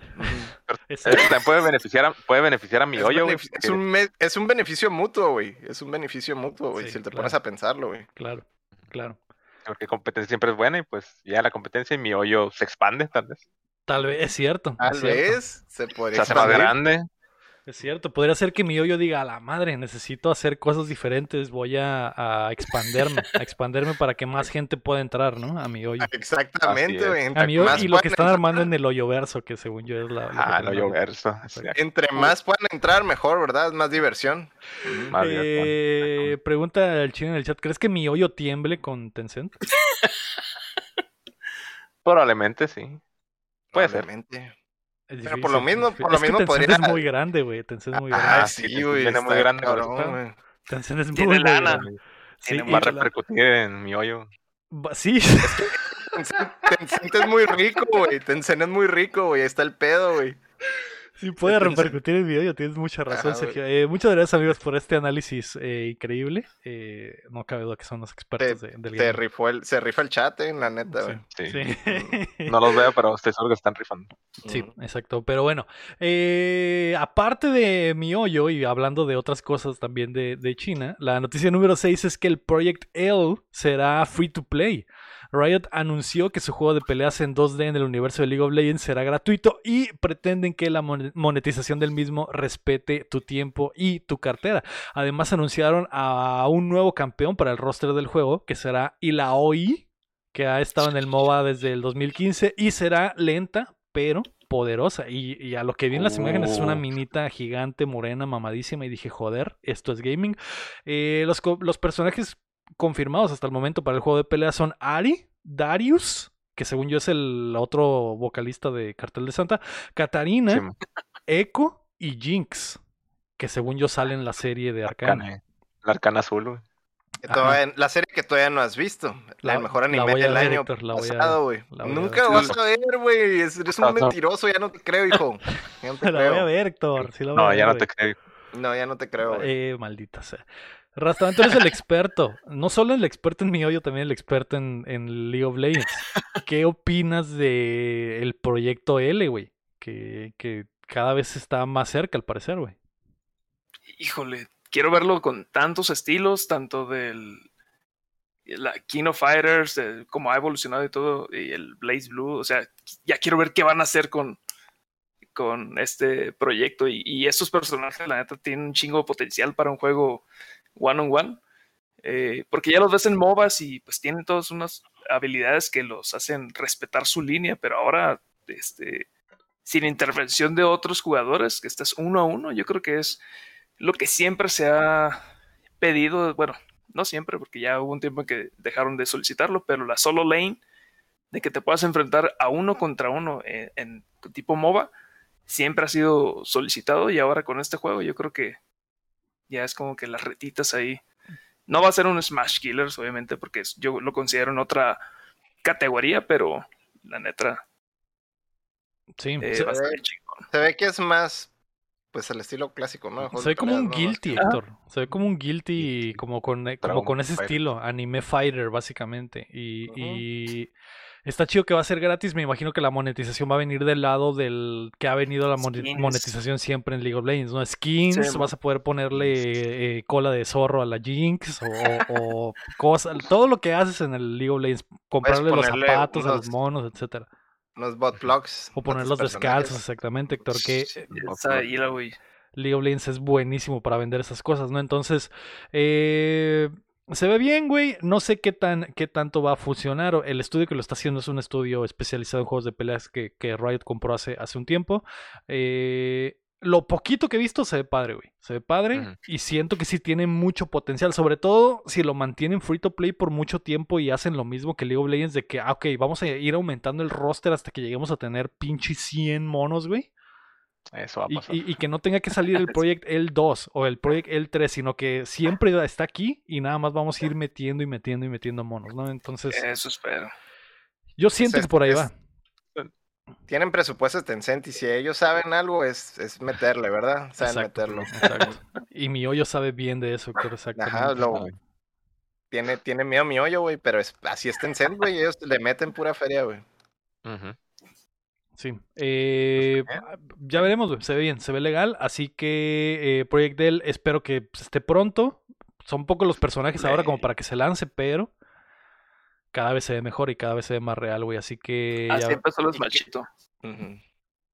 Eso también puede beneficiar a, puede beneficiar a mi Es, hoyo, güey. es un es un beneficio mutuo, güey. Es un beneficio mutuo, güey. Sí, si te claro. pones a pensarlo, güey. claro, claro. Porque competencia siempre es buena y pues ya la competencia y mi hoyo se expande, tal vez. Tal vez, es cierto. Tal es cierto, vez se podría Se hace más expandir. grande. Es cierto. Podría ser que mi hoyo diga, a la madre, necesito hacer cosas diferentes, voy a, a expanderme, a expanderme para que más gente pueda entrar, ¿no? A mi hoyo. Exactamente, güey. A Entre mi hoyo y lo que están entrar- armando en el hoyo verso, que según yo es la... Ah, el hoyo verso. Entre más puedan entrar, mejor, ¿verdad? Es más diversión. Más Eh, pregunta el chino en el chat, ¿crees que mi hoyo tiemble con Tencent? Probablemente sí. Puede ser. Probablemente. Es Pero por lo mismo- es por lo. Es que mismo Tencent podría- es muy grande, güey. Tencent es muy grande. Ah, Ah, sí, sí, güey. viene está muy grande, cabrón. Tencent es muy, Tiene lana. grande. Sí, Tiene y va a la- repercutir en mi hoyo. sí, Tencent, Tencent es muy rico, güey. Tencent es muy rico, güey. Ahí está el pedo, güey. Sí puede repercutir en mi hoyo. Tienes mucha razón, Ajá. Sergio. Eh, muchas gracias, amigos, por este análisis eh, increíble. Eh, no cabe duda que son los expertos de- del Se gaming. rifó el, se rifa el chat, eh, la neta. Sí. Sí. No los veo, pero estoy seguro que están rifando. Sí, exacto. Pero bueno, eh, aparte de mi hoyo y hablando de otras cosas también de, de China, la noticia número 6 es que el Project L será free to play. Riot anunció que su juego de peleas en 2D en el universo de League of Legends será gratuito y pretenden que la mon- monetización del mismo respete tu tiempo y tu cartera. Además anunciaron a un nuevo campeón para el roster del juego que será Ilaoi, que ha estado en el MOBA desde el 2015 y será lenta pero poderosa. Y, y a lo que vi en las imágenes es una minita gigante, morena, mamadísima y dije, joder, esto es gaming. Eh, los, los personajes confirmados hasta el momento para el juego de pelea son Ari, Darius, que según yo es el otro vocalista de Cartel de Santa, Katarina, Sí, Echo y Jinx, que según yo sale en la serie de Arcana. Arcana. La arcana azul, todavía- la serie que todavía no has visto. La- mejor anime del ver, año Héctor, la voy a- pasado, güey. la voy a Nunca ver. vas a ver, güey. Eres eres un No, no. mentiroso, ya no te creo, hijo. Ya no te La voy a ver, Héctor. sí la voy a No, ver, ya no te creo. No, ya no te creo, güey. Eh, maldita sea. Rasta, tú eres el experto. No solo el experto en mi hoyo, también el experto en, en League of Legends. ¿Qué opinas de el proyecto L, güey? Que, cada vez está más cerca, al parecer, güey. Híjole, quiero verlo con tantos estilos, tanto del la King of Fighters, cómo ha evolucionado y todo, y el Blaze Blue, o sea, ya quiero ver qué van a hacer con, con este proyecto. Y, y estos personajes, la neta, tienen un chingo de potencial para un juego one on one. eh, porque ya los ves en MOBAs y pues tienen todas unas habilidades que los hacen respetar su línea, pero ahora, este, sin intervención de otros jugadores, que estás uno a uno, yo creo que es lo que siempre se ha pedido, bueno, no siempre, porque ya hubo un tiempo en que dejaron de solicitarlo, pero la solo lane, de que te puedas enfrentar a uno contra uno en, en tipo MOBA, siempre ha sido solicitado y ahora con este juego yo creo que ya es como que las retitas ahí. No va a ser un Smash Killers, obviamente, porque yo lo considero en otra categoría, pero la neta Sí, Eh, se, va a estar bien chingón. Se ve que es más, pues, el estilo clásico, ¿no? Se ve como un guilty, Héctor. Se ve como un guilty, como con, como con ese Fighter. estilo, anime fighter, básicamente. Y está chido que va a ser gratis. Me imagino que la monetización va a venir del lado del que ha venido la Skins. monetización siempre en League of Legends, ¿no? Skins, Sí, vas a poder ponerle eh, cola de zorro a la Jinx o, o cosas, todo lo que haces en el League of Legends, comprarle los zapatos a los monos, etcétera. Unos bot blocks. O ponerlos descalzos, exactamente, Héctor, que. League of Legends es buenísimo para vender esas cosas, ¿no? Entonces, eh, se ve bien, güey. No sé qué tan qué tanto va a funcionar. o- El estudio que lo está haciendo es un estudio especializado en juegos de peleas que, que Riot compró hace, hace un tiempo. Eh, lo poquito que he visto se ve padre, güey. Se ve padre y siento que sí tiene mucho potencial. Sobre todo si lo mantienen free to play por mucho tiempo y hacen lo mismo que League of Legends de que, ah, ok, vamos a ir aumentando el roster hasta que lleguemos a tener pinche 100 monos, güey. Eso va a pasar. y- y que no tenga que salir el Project L2 o el Project L3, sino que siempre está aquí y nada más vamos a ir metiendo y metiendo y metiendo monos, ¿no? Entonces, Eso espero. yo siento es- que por ahí es- va. Tienen presupuestos Tencent y si ellos saben algo es, es meterle, ¿verdad? Saben Exacto, meterlo. exacto. Y mi hoyo sabe bien de eso, Héctor, exactamente. Ajá, lo, tiene, tiene miedo mi hoyo, güey, pero es, así es Tencent, güey, ellos le meten pura feria, güey. Ujú. Sí. Eh, ya veremos. Se ve bien, se ve legal. Así que eh, Project L espero que pues, esté pronto. Son pocos los personajes ahora como para que se lance, pero cada vez se ve mejor y cada vez se ve más real, güey. Así que Así ya- empezó los machito.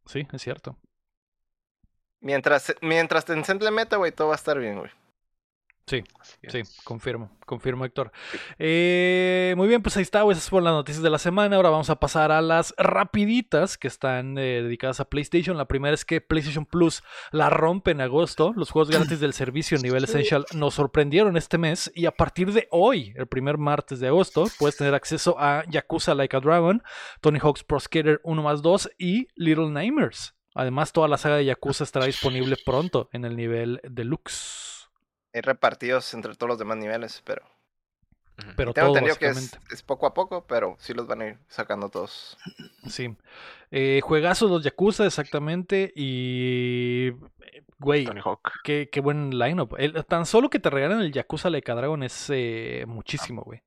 Sí, es cierto. Mientras, mientras Tencent le meta, güey, todo va a estar bien, güey. Sí, sí, confirmo, confirmo, Héctor. Eh, muy bien, pues ahí está. Esas fueron las noticias de la semana. Ahora vamos a pasar a las rapiditas que están eh, dedicadas a PlayStation. La primera es que PlayStation Plus la rompe en agosto. Los juegos gratis del servicio nivel Essential nos sorprendieron este mes. Y a partir de hoy, el primer martes de agosto, puedes tener acceso a Yakuza Like a Dragon, Tony Hawk's Pro Skater 1 más 2 y Little Nightmares. Además, toda la saga de Yakuza estará disponible pronto en el nivel deluxe. Hay repartidos entre todos los demás niveles, pero... Pero Tengo todo, entendido que es, es poco a poco, pero sí los van a ir sacando todos. Sí. Eh, juegazos los Yakuza, exactamente. Y. Güey, Tony Hawk. qué, qué buen lineup. El- tan solo que te regalen el Yakuza Like a Dragon es eh, muchísimo, güey.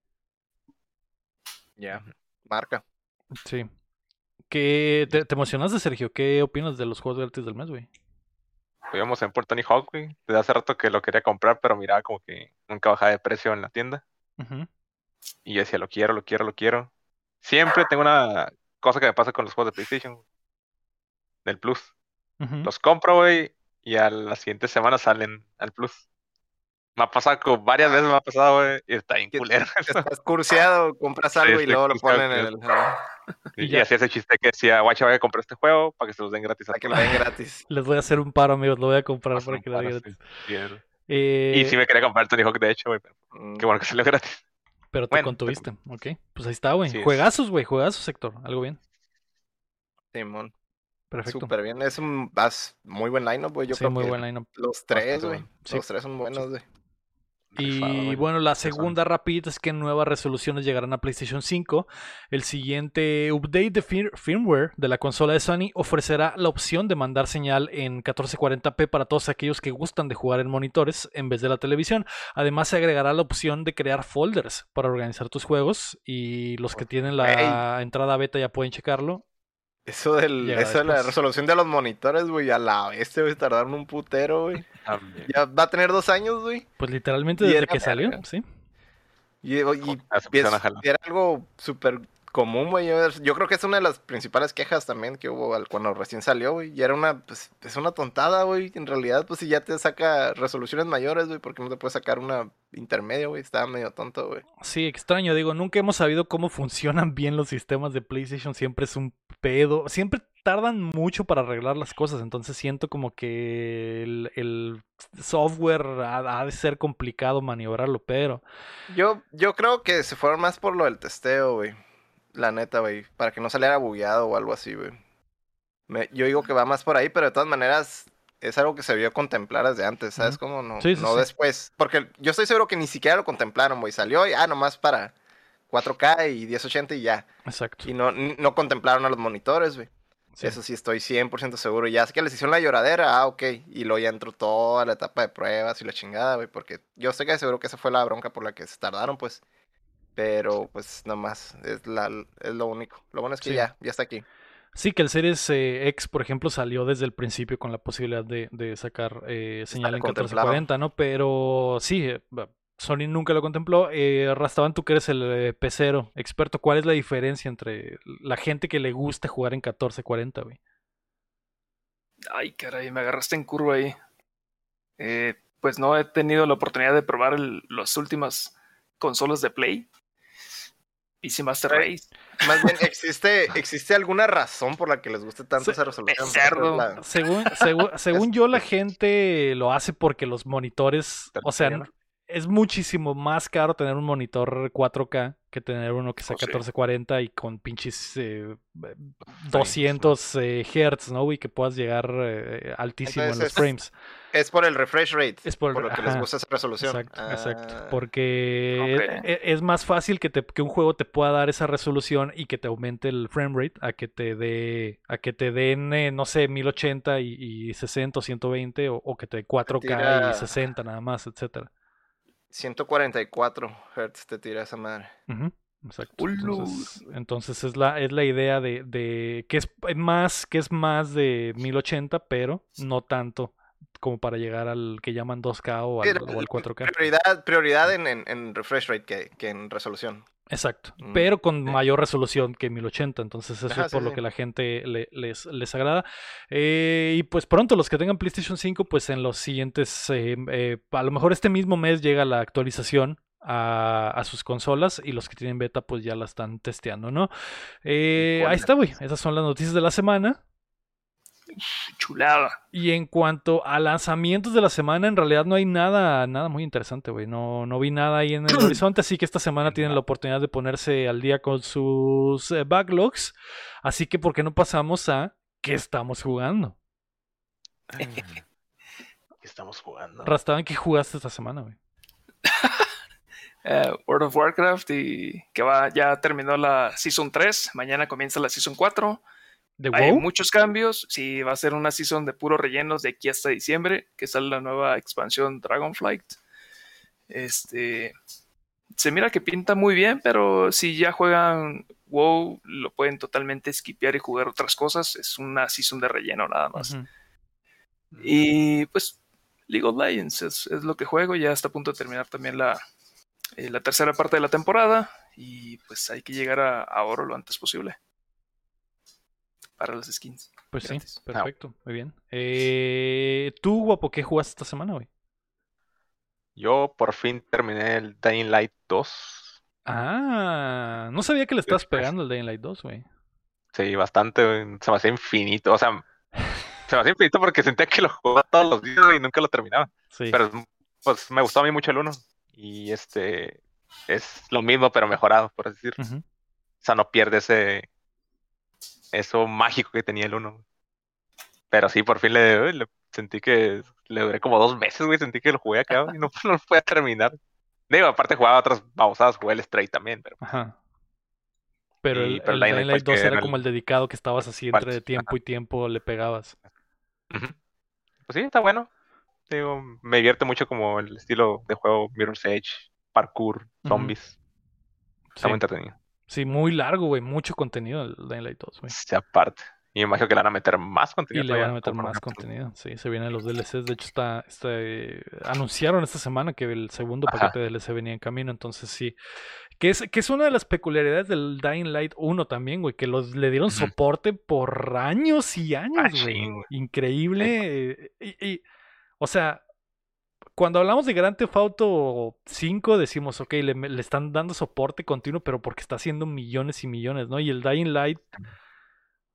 Ya. Marca. Sí. ¿Qué, te, te emocionaste, Sergio? ¿Qué opinas de los juegos gratis del mes, güey? Íbamos en Tony Hawk, güey. Desde hace rato que lo quería comprar, pero miraba como que nunca bajaba de precio en la tienda. Y yo decía, lo quiero, lo quiero, lo quiero. Siempre tengo una cosa que me pasa con los juegos de PlayStation. Del Plus. Los compro, güey, y a la siguiente semana salen al Plus. Me ha pasado, co- varias veces me ha pasado, güey, y está bien culero. Estás curseado, compras algo y luego lo ponen en el... sí. Y así ese chiste que decía, guacha, voy a comprar este juego para que se los den gratis a Para que todos". lo den gratis. Les voy a hacer un paro, amigos. Lo voy a comprar para que lo sí. gratis. Eh, Y sí me quería comprar Tony Hawk, de hecho, güey, pero Mm, qué bueno que salió gratis. Pero te bueno, contuviste. Ok. Pues ahí está, güey. Es. Juegazos, güey. Juegazos, Héctor. Algo bien. Simón. Perfecto. Súper bien. Es un vas muy buen lineup, güey. Yo sí, creo muy que buen lineup. los tres, güey. Sí. Los tres son buenos, güey. Y bueno, la segunda rapidita es que nuevas resoluciones llegarán a PlayStation 5. El siguiente update de fir- firmware de la consola de Sony ofrecerá la opción de mandar señal en 1440p para todos aquellos que gustan de jugar en monitores en vez de la televisión. Además se agregará la opción de crear folders para organizar tus juegos y los que tienen la entrada beta ya pueden checarlo. Eso, del, eso de la resolución de los monitores, güey, a la bestia, güey, tardaron un putero, güey. También. Ya va a tener dos años, güey. Pues literalmente Y desde que salió. ¿sí? Y, y- y era algo súper común, güey. Yo, yo creo que es una de las principales quejas también que hubo al- cuando recién salió, güey. Y era una, pues, es una tontada, güey. En realidad, pues, si ya te saca resoluciones mayores, güey, ¿por qué no te puedes sacar una intermedia, güey? Estaba medio tonto, güey. Sí, extraño, digo, nunca hemos sabido cómo funcionan bien los sistemas de PlayStation, siempre es un pedo, siempre tardan mucho para arreglar las cosas, entonces siento como que el, el software ha, ha de ser complicado maniobrarlo, pero Yo, yo creo que se fueron más por lo del testeo, güey. La neta, güey. Para que no saliera bugueado o algo así, güey. Yo digo que va más por ahí, pero de todas maneras es algo que se vio contemplar desde antes, ¿sabes cómo? No, Sí, sí, no sí. después. Porque yo estoy seguro que ni siquiera lo contemplaron, güey. Salió y, ah, nomás para 4K y 1080 y ya. exacto. Y no, no contemplaron a los monitores, güey. Sí. Eso sí estoy 100% seguro. Ya es que les hicieron la lloradera, ah, ok. Y luego ya entró toda la etapa de pruebas y la chingada, güey. Porque yo estoy que seguro que esa fue la bronca por la que se tardaron, pues. Pero, pues, nomás, es, la, es lo único. Lo bueno es que Sí. ya, ya está aquí. Sí, que el Series eh, X, por ejemplo, salió desde el principio con la posibilidad de, de sacar eh, señal en contemplado. 1440, ¿no? Pero sí, eh, Sony nunca lo contempló. Eh, Rastaban, tú que eres el eh, pecero experto, ¿cuál es la diferencia entre la gente que le gusta jugar en 1440, güey? Ay, caray, me agarraste en curva ahí. Eh, pues no he tenido la oportunidad de probar el- las últimas consolas de Play. PC Master. Race. Más bien, ¿existe, ¿existe alguna razón por la que les guste tanto Sí, esa resolución? cerdo. Según, según, según yo, la gente lo hace porque los monitores, o sea. Es muchísimo más caro tener un monitor 4K que tener uno que sea Oh, sí. 1440 y con pinches eh, 200 eh, Hz, ¿no, güey? Que puedas llegar eh, altísimo en los frames. Es por el refresh rate. Es por lo que les gusta esa resolución. Exacto, exacto. Ah, Porque ok. e- es más fácil que, te, que un juego te pueda dar esa resolución y que te aumente el frame rate a que te dé, a que te den, eh, no sé, 1080 y, y 60 o 120 o, o que te dé 4K tira- y 60 nada más, etcétera. 144 Hz te tira esa madre. Exacto. Entonces, entonces es la, es la idea de, de que es más, que es más de 1080, pero no tanto como para llegar al que llaman 2K o al, o al 4K. Prioridad, prioridad en, en- en refresh rate que, que en resolución. Exacto, Mm, pero con sí. mayor resolución que 1080, entonces eso Ajá, es por sí, lo sí. que la gente le- les, les agrada. Eh, y pues pronto los que tengan PlayStation 5, pues en los siguientes, eh, eh, a lo mejor este mismo mes llega la actualización a, a sus consolas y los que tienen beta pues ya la están testeando, ¿no? Eh, ahí está, güey, esas son las noticias de la semana. Chulada. Y en cuanto a lanzamientos de la semana, en realidad no hay nada, nada muy interesante, güey. No, no vi nada ahí en el horizonte, así que esta semana tienen la oportunidad de ponerse al día con sus eh, backlogs. Así que, ¿por qué no pasamos a qué estamos jugando? ¿Qué estamos jugando? Rastaban, ¿qué jugaste esta semana, güey? Eh, World of Warcraft y que va, ya terminó la Season 3. Mañana comienza la Season 4. ¿De Hay WoW? muchos cambios. Sí, va a ser una season de puros rellenos de aquí hasta diciembre, que sale la nueva expansión Dragonflight. Este se mira que pinta muy bien, pero si ya juegan WoW, lo pueden totalmente skipear y jugar otras cosas. Es una season de relleno nada más. Y pues League of Legends es, es lo que juego. Ya está a punto de terminar también la, eh, la tercera parte de la temporada. Y pues hay que llegar a, a oro lo antes posible. Para las skins. Pues sí, perfecto, muy bien. Eh, ¿Tú, guapo, qué jugaste esta semana, güey? Yo por fin terminé el Dying Light 2. Ah, no sabía que le estabas pegando el Dying Light 2, güey. Sí, bastante, güey, se me hacía infinito. O sea, se me hacía infinito porque sentía que lo jugaba todos los días y nunca lo terminaba. Sí. Pero pues me gustó a mí mucho el 1. Y este es lo mismo, pero mejorado, por así decirlo. O sea, no pierde ese eso mágico que tenía el 1. Pero sí, por fin le, le sentí que le duré como dos meses, güey. Sentí que lo jugué acá y no, no lo podía terminar. Digo, aparte jugaba otras babosadas, jugué el Stray también, pero Ajá. Pero Y- el, pero el Dying Light Light 2 pues, que era como el- dedicado que estabas así entre tiempo y tiempo le pegabas. Pues sí, está bueno. Digo, me divierte mucho como el estilo de juego Mirror's Edge, parkour, zombies. Está Sí, muy entretenido. Sí, muy largo, güey. Mucho contenido el Dying Light 2, güey. Sí, aparte. Y me imagino que le van a meter más Y contenido. le van a meter más contenido. Sí, se vienen los DLCs. De hecho, está, está, eh, anunciaron esta semana que el segundo Ajá. paquete de DLC venía en camino. Entonces, sí. Que es, que es una de las peculiaridades del Dying Light 1 también, güey. Que los, le dieron soporte por años y años, güey. Machín, güey. Increíble. eh, Y, y, o sea, cuando hablamos de Grand Theft Auto 5, decimos, ok, le, le están dando soporte continuo, pero porque está haciendo millones y millones, ¿no? Y el Dying Light.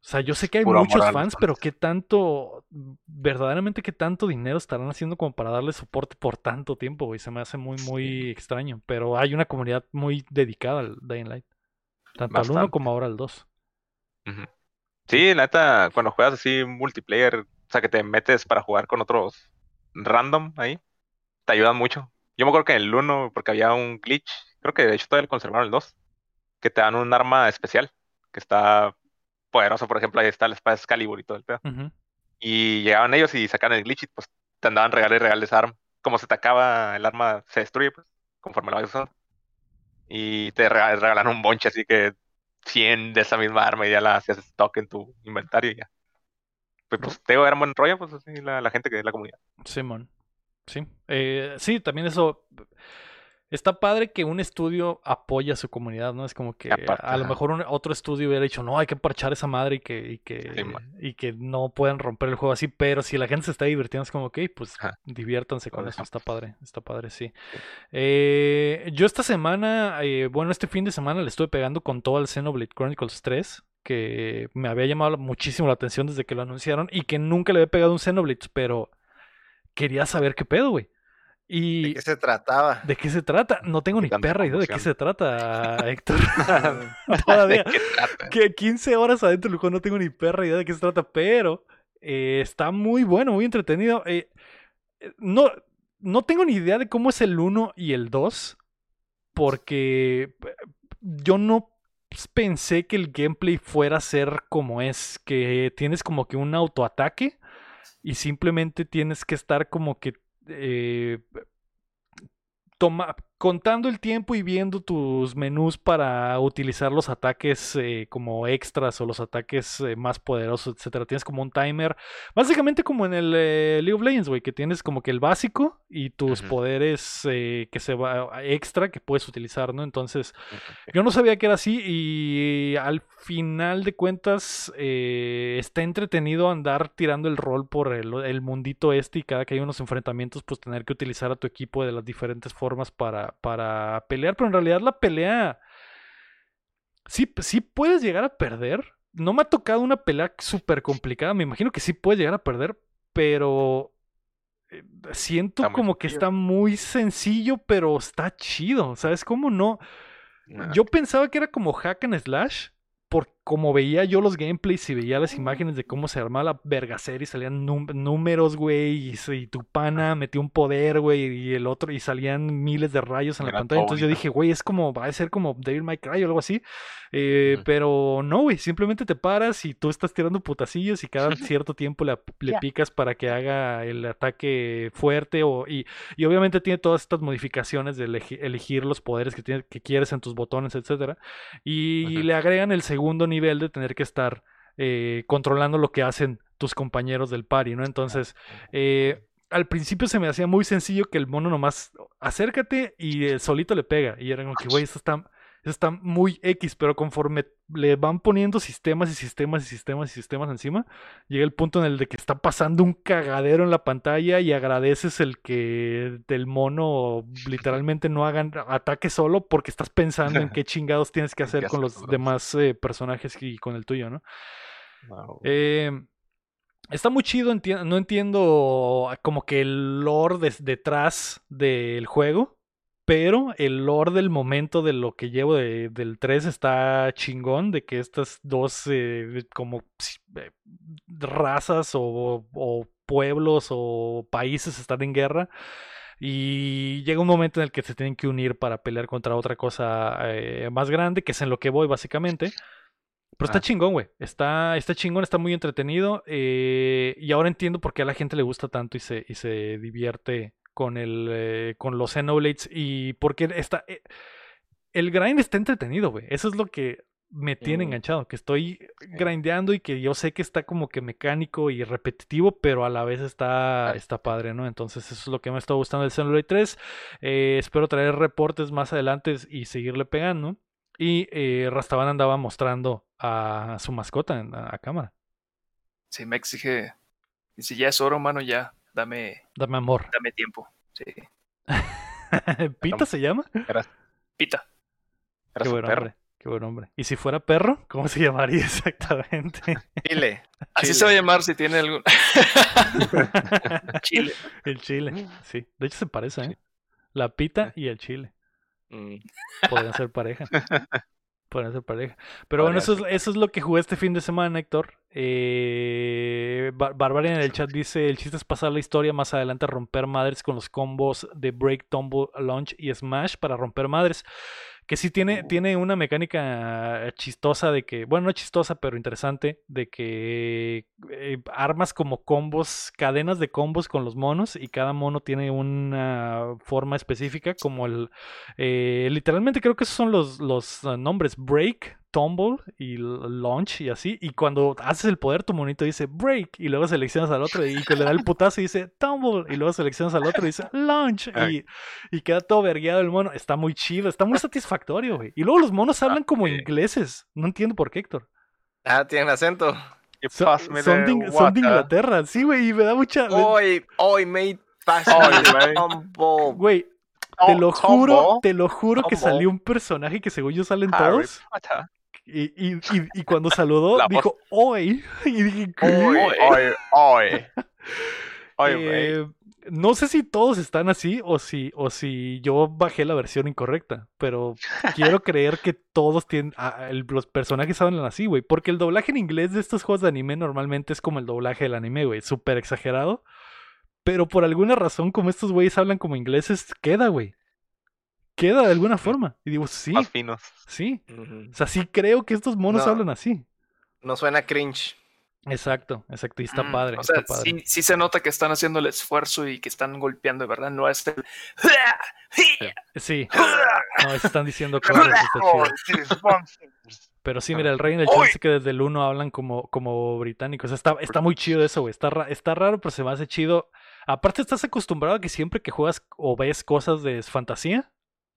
O sea, yo sé que hay muchos fans, pero qué tanto, verdaderamente qué tanto dinero estarán haciendo como para darle soporte por tanto tiempo, güey. Se me hace muy, muy extraño. Pero hay una comunidad muy dedicada al Dying Light. Tanto al 1 Bastante. como ahora al 2. Ujú. Sí, la neta, cuando juegas así multiplayer, o sea, que te metes para jugar con otros random ahí, te ayudan mucho. Yo me acuerdo que en el 1, porque había un glitch, creo que de hecho todavía lo conservaron el 2, que te dan un arma especial, que está poderoso, por ejemplo, ahí está la espada Excalibur y todo el pedo. Y llegaban ellos y sacaban el glitch y pues te andaban regalar y regales arma. Como se te acaba el arma, se destruye, pues, conforme lo vayas usando. Y te rega- regalan un bonche, así que 100 de esa misma arma y ya la hacías stock en tu inventario y ya. Pues, pues te digo, era un buen rollo, pues así la, la gente que es la comunidad. Simón. Sí. Eh, sí, también eso. Está padre que un estudio apoya a su comunidad, ¿no? Es como que Aparte, a lo mejor un- otro estudio hubiera dicho, no, hay que parchar esa madre y que, y que, Sí, y que no puedan romper el juego así, pero si la gente se está divirtiendo, es como, ok, pues Ajá. diviértanse con eso, está padre, está padre, sí. Eh, yo esta semana, eh, bueno, este fin de semana le estuve pegando con todo al Xenoblade Chronicles 3, que me había llamado muchísimo la atención desde que lo anunciaron y que nunca le había pegado un Xenoblade, pero quería saber qué pedo, güey. Y ¿De qué se trataba? ¿De qué se trata? No tengo ni perra idea de qué se trata, Héctor. Todavía. ¿De qué trata? Que 15 horas adentro del no tengo ni perra idea de qué se trata, pero eh, está muy bueno, muy entretenido. Eh, eh, no, no tengo ni idea de cómo es el 1 y el 2, porque eh, yo no pensé que el gameplay fuera a ser como es, que tienes como que un autoataque y simplemente tienes que estar como que eh, toma, contando el tiempo y viendo tus menús para utilizar los ataques eh, como extras o los ataques eh, más poderosos, etcétera. Tienes como un timer, básicamente como en el eh, League of Legends, güey, que tienes como que el básico y tus Ujú. poderes eh, que se va extra que puedes utilizar, ¿no? Entonces, yo no sabía que era así y al final de cuentas eh, está entretenido andar tirando el rol por el, el mundito este y cada que hay unos enfrentamientos pues tener que utilizar a tu equipo de las diferentes formas para, para pelear, pero en realidad la pelea sí, sí puedes llegar a perder. No me ha tocado una pelea súper complicada, me imagino que sí puedes llegar a perder, pero eh, siento como que está muy sencillo, pero está chido, ¿sabes cómo no? Nah. Yo pensaba que era como hack and slash, por como veía yo los gameplays y veía las imágenes de cómo se armaba la vergacera y salían números, güey, y, tu pana metió un poder, güey, y el otro, y salían miles de rayos en la pantalla. Entonces yo dije, güey, es como, va a ser como Devil May Cry o algo así. Eh. Pero no, güey, simplemente te paras y tú estás tirando putacillos y cada cierto tiempo le, le picas para que haga el ataque fuerte o, y, y obviamente tiene todas estas modificaciones de elegi- elegir los poderes que, tienes- que quieres en tus botones, etcétera. Y le agregan el segundo nivel de tener que estar eh, controlando lo que hacen tus compañeros del party, ¿no? Entonces, eh, al principio se me hacía muy sencillo que el mono nomás acércate y eh, solito le pega. Y era como que, güey, esto está, está muy X, pero conforme le van poniendo sistemas y sistemas y sistemas y sistemas encima, llega el punto en el de que está pasando un cagadero en la pantalla y agradeces el que del mono literalmente no hagan ataque solo porque estás pensando en qué chingados tienes que hacer con los demás eh, personajes y con el tuyo, ¿no? Eh, está muy chido, enti- no entiendo como que el lore detrás del juego, pero el lore del momento de lo que llevo de- del 3 está chingón, de que estas dos eh, como eh, razas o, o pueblos o países están en guerra. Y llega un momento en el que se tienen que unir para pelear contra otra cosa eh, más grande, que es en lo que voy básicamente. Pero está chingón, güey. Está, está chingón, está muy entretenido. y ahora entiendo por qué a la gente le gusta tanto y se, y se divierte con el eh, con los Xenoblades. Y porque está. eh, el grind está entretenido, güey. Eso es lo que me tiene Mm. enganchado. Que estoy grindeando y que yo sé que está como que mecánico y repetitivo, pero a la vez está, está padre, ¿no? Entonces, eso es lo que me está gustando del Xenoblade 3. Eh, espero traer reportes más adelante y seguirle pegando. Y eh, Rastaban andaba mostrando a su mascota en- a, a cámara. Sí, me exige. Dice, ya es oro, mano, ya. Dame, Dame amor. dame tiempo. Sí. ¿Pita se llama? Era, Pita. era Qué buen perro. hombre. Qué buen hombre. ¿Y si fuera perro? ¿Cómo se llamaría exactamente? Chile. Así Chile. se va a llamar si tiene algún. Chile. el chile. Sí. De hecho se parece, ¿eh? La pita y el chile. Mm. Podrían ser pareja. Podrían ser pareja. Pero bueno, eso es, eso es lo que jugué este fin de semana, Héctor. Eh, Bar- Barbarian en el chat dice: el chiste es pasar la historia más adelante, romper madres con los combos de Break, Tumble, Launch y Smash para romper madres. Que sí tiene, tiene una mecánica chistosa de que, bueno, no chistosa, pero interesante, de que eh, armas como combos, cadenas de combos con los monos y cada mono tiene una forma específica, como el, eh, literalmente creo que esos son los, los nombres, break, tumble y launch y así. Y cuando haces el poder, tu monito dice break y luego seleccionas al otro y que le da el putazo y dice tumble y luego seleccionas al otro y dice launch y, y queda todo vergueado el mono. Está muy chido, está muy satisfactorio, güey. Y luego los monos hablan como ingleses. No entiendo por qué, Héctor. Ah, tienen acento. So- son, de, son de. Inglaterra, sí, güey, y me da mucha... Hoy, hoy, mate. Güey. tumble. Güey, te lo juro, te lo juro que salió un personaje que según yo salen Harry todos. Y, y, y, y cuando saludó, La dijo, hoy. Y dije, ¿qué? Hoy, hoy, hoy. Hoy, güey. Eh, no sé si todos están así o si, o si yo bajé la versión incorrecta, pero quiero creer que todos tienen, ah, el- los personajes hablan así, güey, porque el doblaje en inglés de estos juegos de anime normalmente es como el doblaje del anime, güey, súper exagerado, pero por alguna razón como estos güeyes hablan como ingleses, queda, güey, queda de alguna forma. Y digo, sí, Más finos. sí, o sea, sí creo que estos monos No. hablan así. No suena cringe. Exacto, exacto, y está Mm, padre, O sea, está padre. sí, sí se nota que están haciendo el esfuerzo y que están golpeando, de verdad. No es el. Sí, no, están diciendo cosas, está chido. Pero sí, mira, el rey en el dice que desde el 1 hablan como, como británicos. Está, está muy chido eso, güey. Está, ra- está raro, pero se me hace chido. Aparte, estás acostumbrado a que siempre que juegas o ves cosas de fantasía,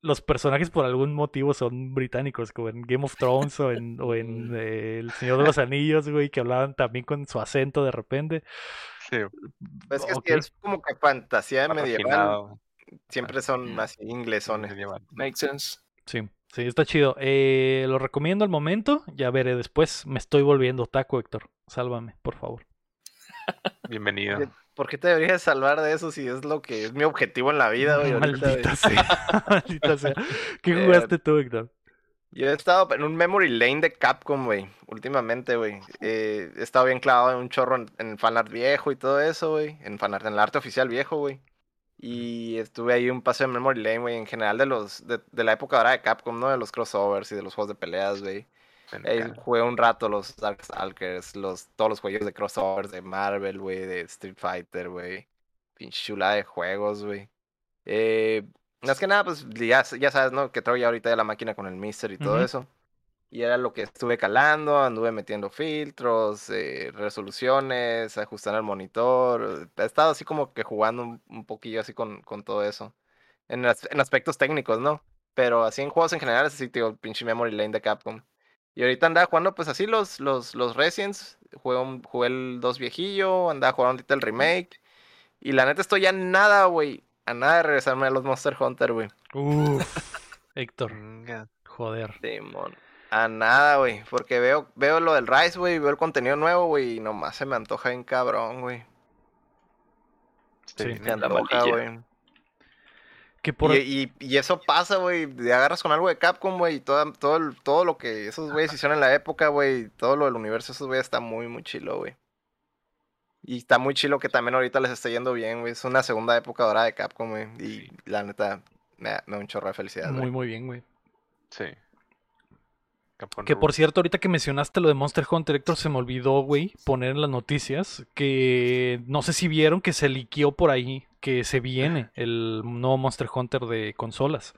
los personajes por algún motivo son británicos, como en Game of Thrones o en, o en eh, El Señor de los Anillos, güey, que hablaban también con su acento de repente. Sí, Pues que Ok. si es como que fantasía medieval. Siempre son así inglesones. medieval. Makes sense. Sí, sí, está chido. Eh, lo recomiendo al momento, ya veré después. Me estoy volviendo taco, Héctor. Sálvame, por favor. Bienvenido. ¿Por qué- ¿Por qué te deberías salvar de eso si es lo que es mi objetivo en la vida, güey? ahorita, güey? Maldita sea. Maldita sea. ¿Qué Eh, jugaste tú, Héctor? Yo he estado en un memory lane de Capcom, güey, últimamente, güey. Eh, he estado bien clavado en un chorro en, en fanart viejo y todo eso, güey. En fanart, en el arte oficial viejo, güey. Y estuve ahí un paso de memory lane, güey, en general de los de, de la época ahora de Capcom, ¿no? De los crossovers y de los juegos de peleas, güey. Acá. jugué un rato los Darkstalkers, los, todos los juegos de crossovers de Marvel, güey, de Street Fighter, güey. Pinche chula de juegos, güey. Eh, más que nada, pues ya, ya sabes, ¿no? Que traigo ya ahorita ya la máquina con el Mister y todo eso. Y era lo que estuve calando, anduve metiendo filtros, eh, resoluciones, ajustando el monitor. He estado así como que jugando un, un poquillo así con, con todo eso. En, en aspectos técnicos, ¿no? Pero así en juegos en general, así, tío, pinche memory lane de Capcom. Y ahorita andaba jugando, pues así los, los, los Residents. Jugué, un- jugué el 2 viejillo, andaba jugando ahorita el remake. Y la neta estoy ya nada, güey. A nada de regresarme a los Monster Hunter, güey. Uf, Héctor, joder. Simón. A nada, güey. Porque veo, veo lo del Rise, güey. Veo el contenido nuevo, güey. Y nomás se me antoja bien cabrón, güey. Sí. Se me antoja, güey. Que por... Y, y- y eso pasa, güey. Te agarras con algo de Capcom, güey. Y todo, todo, el- todo lo que esos güeyes hicieron en la época, güey. Todo lo del universo, esos güeyes está muy, muy chilo, güey. Y está muy chilo que también ahorita les esté yendo bien, güey. Es una segunda época dorada de Capcom, güey. Y la neta, me da, me da un chorro de felicidad, Muy, muy bien, güey. Sí. Que por cierto, ahorita que mencionaste lo de Monster Hunter, Héctor, se me olvidó, güey, poner en las noticias que no sé si vieron que se liqueó por ahí que se viene el nuevo Monster Hunter de consolas.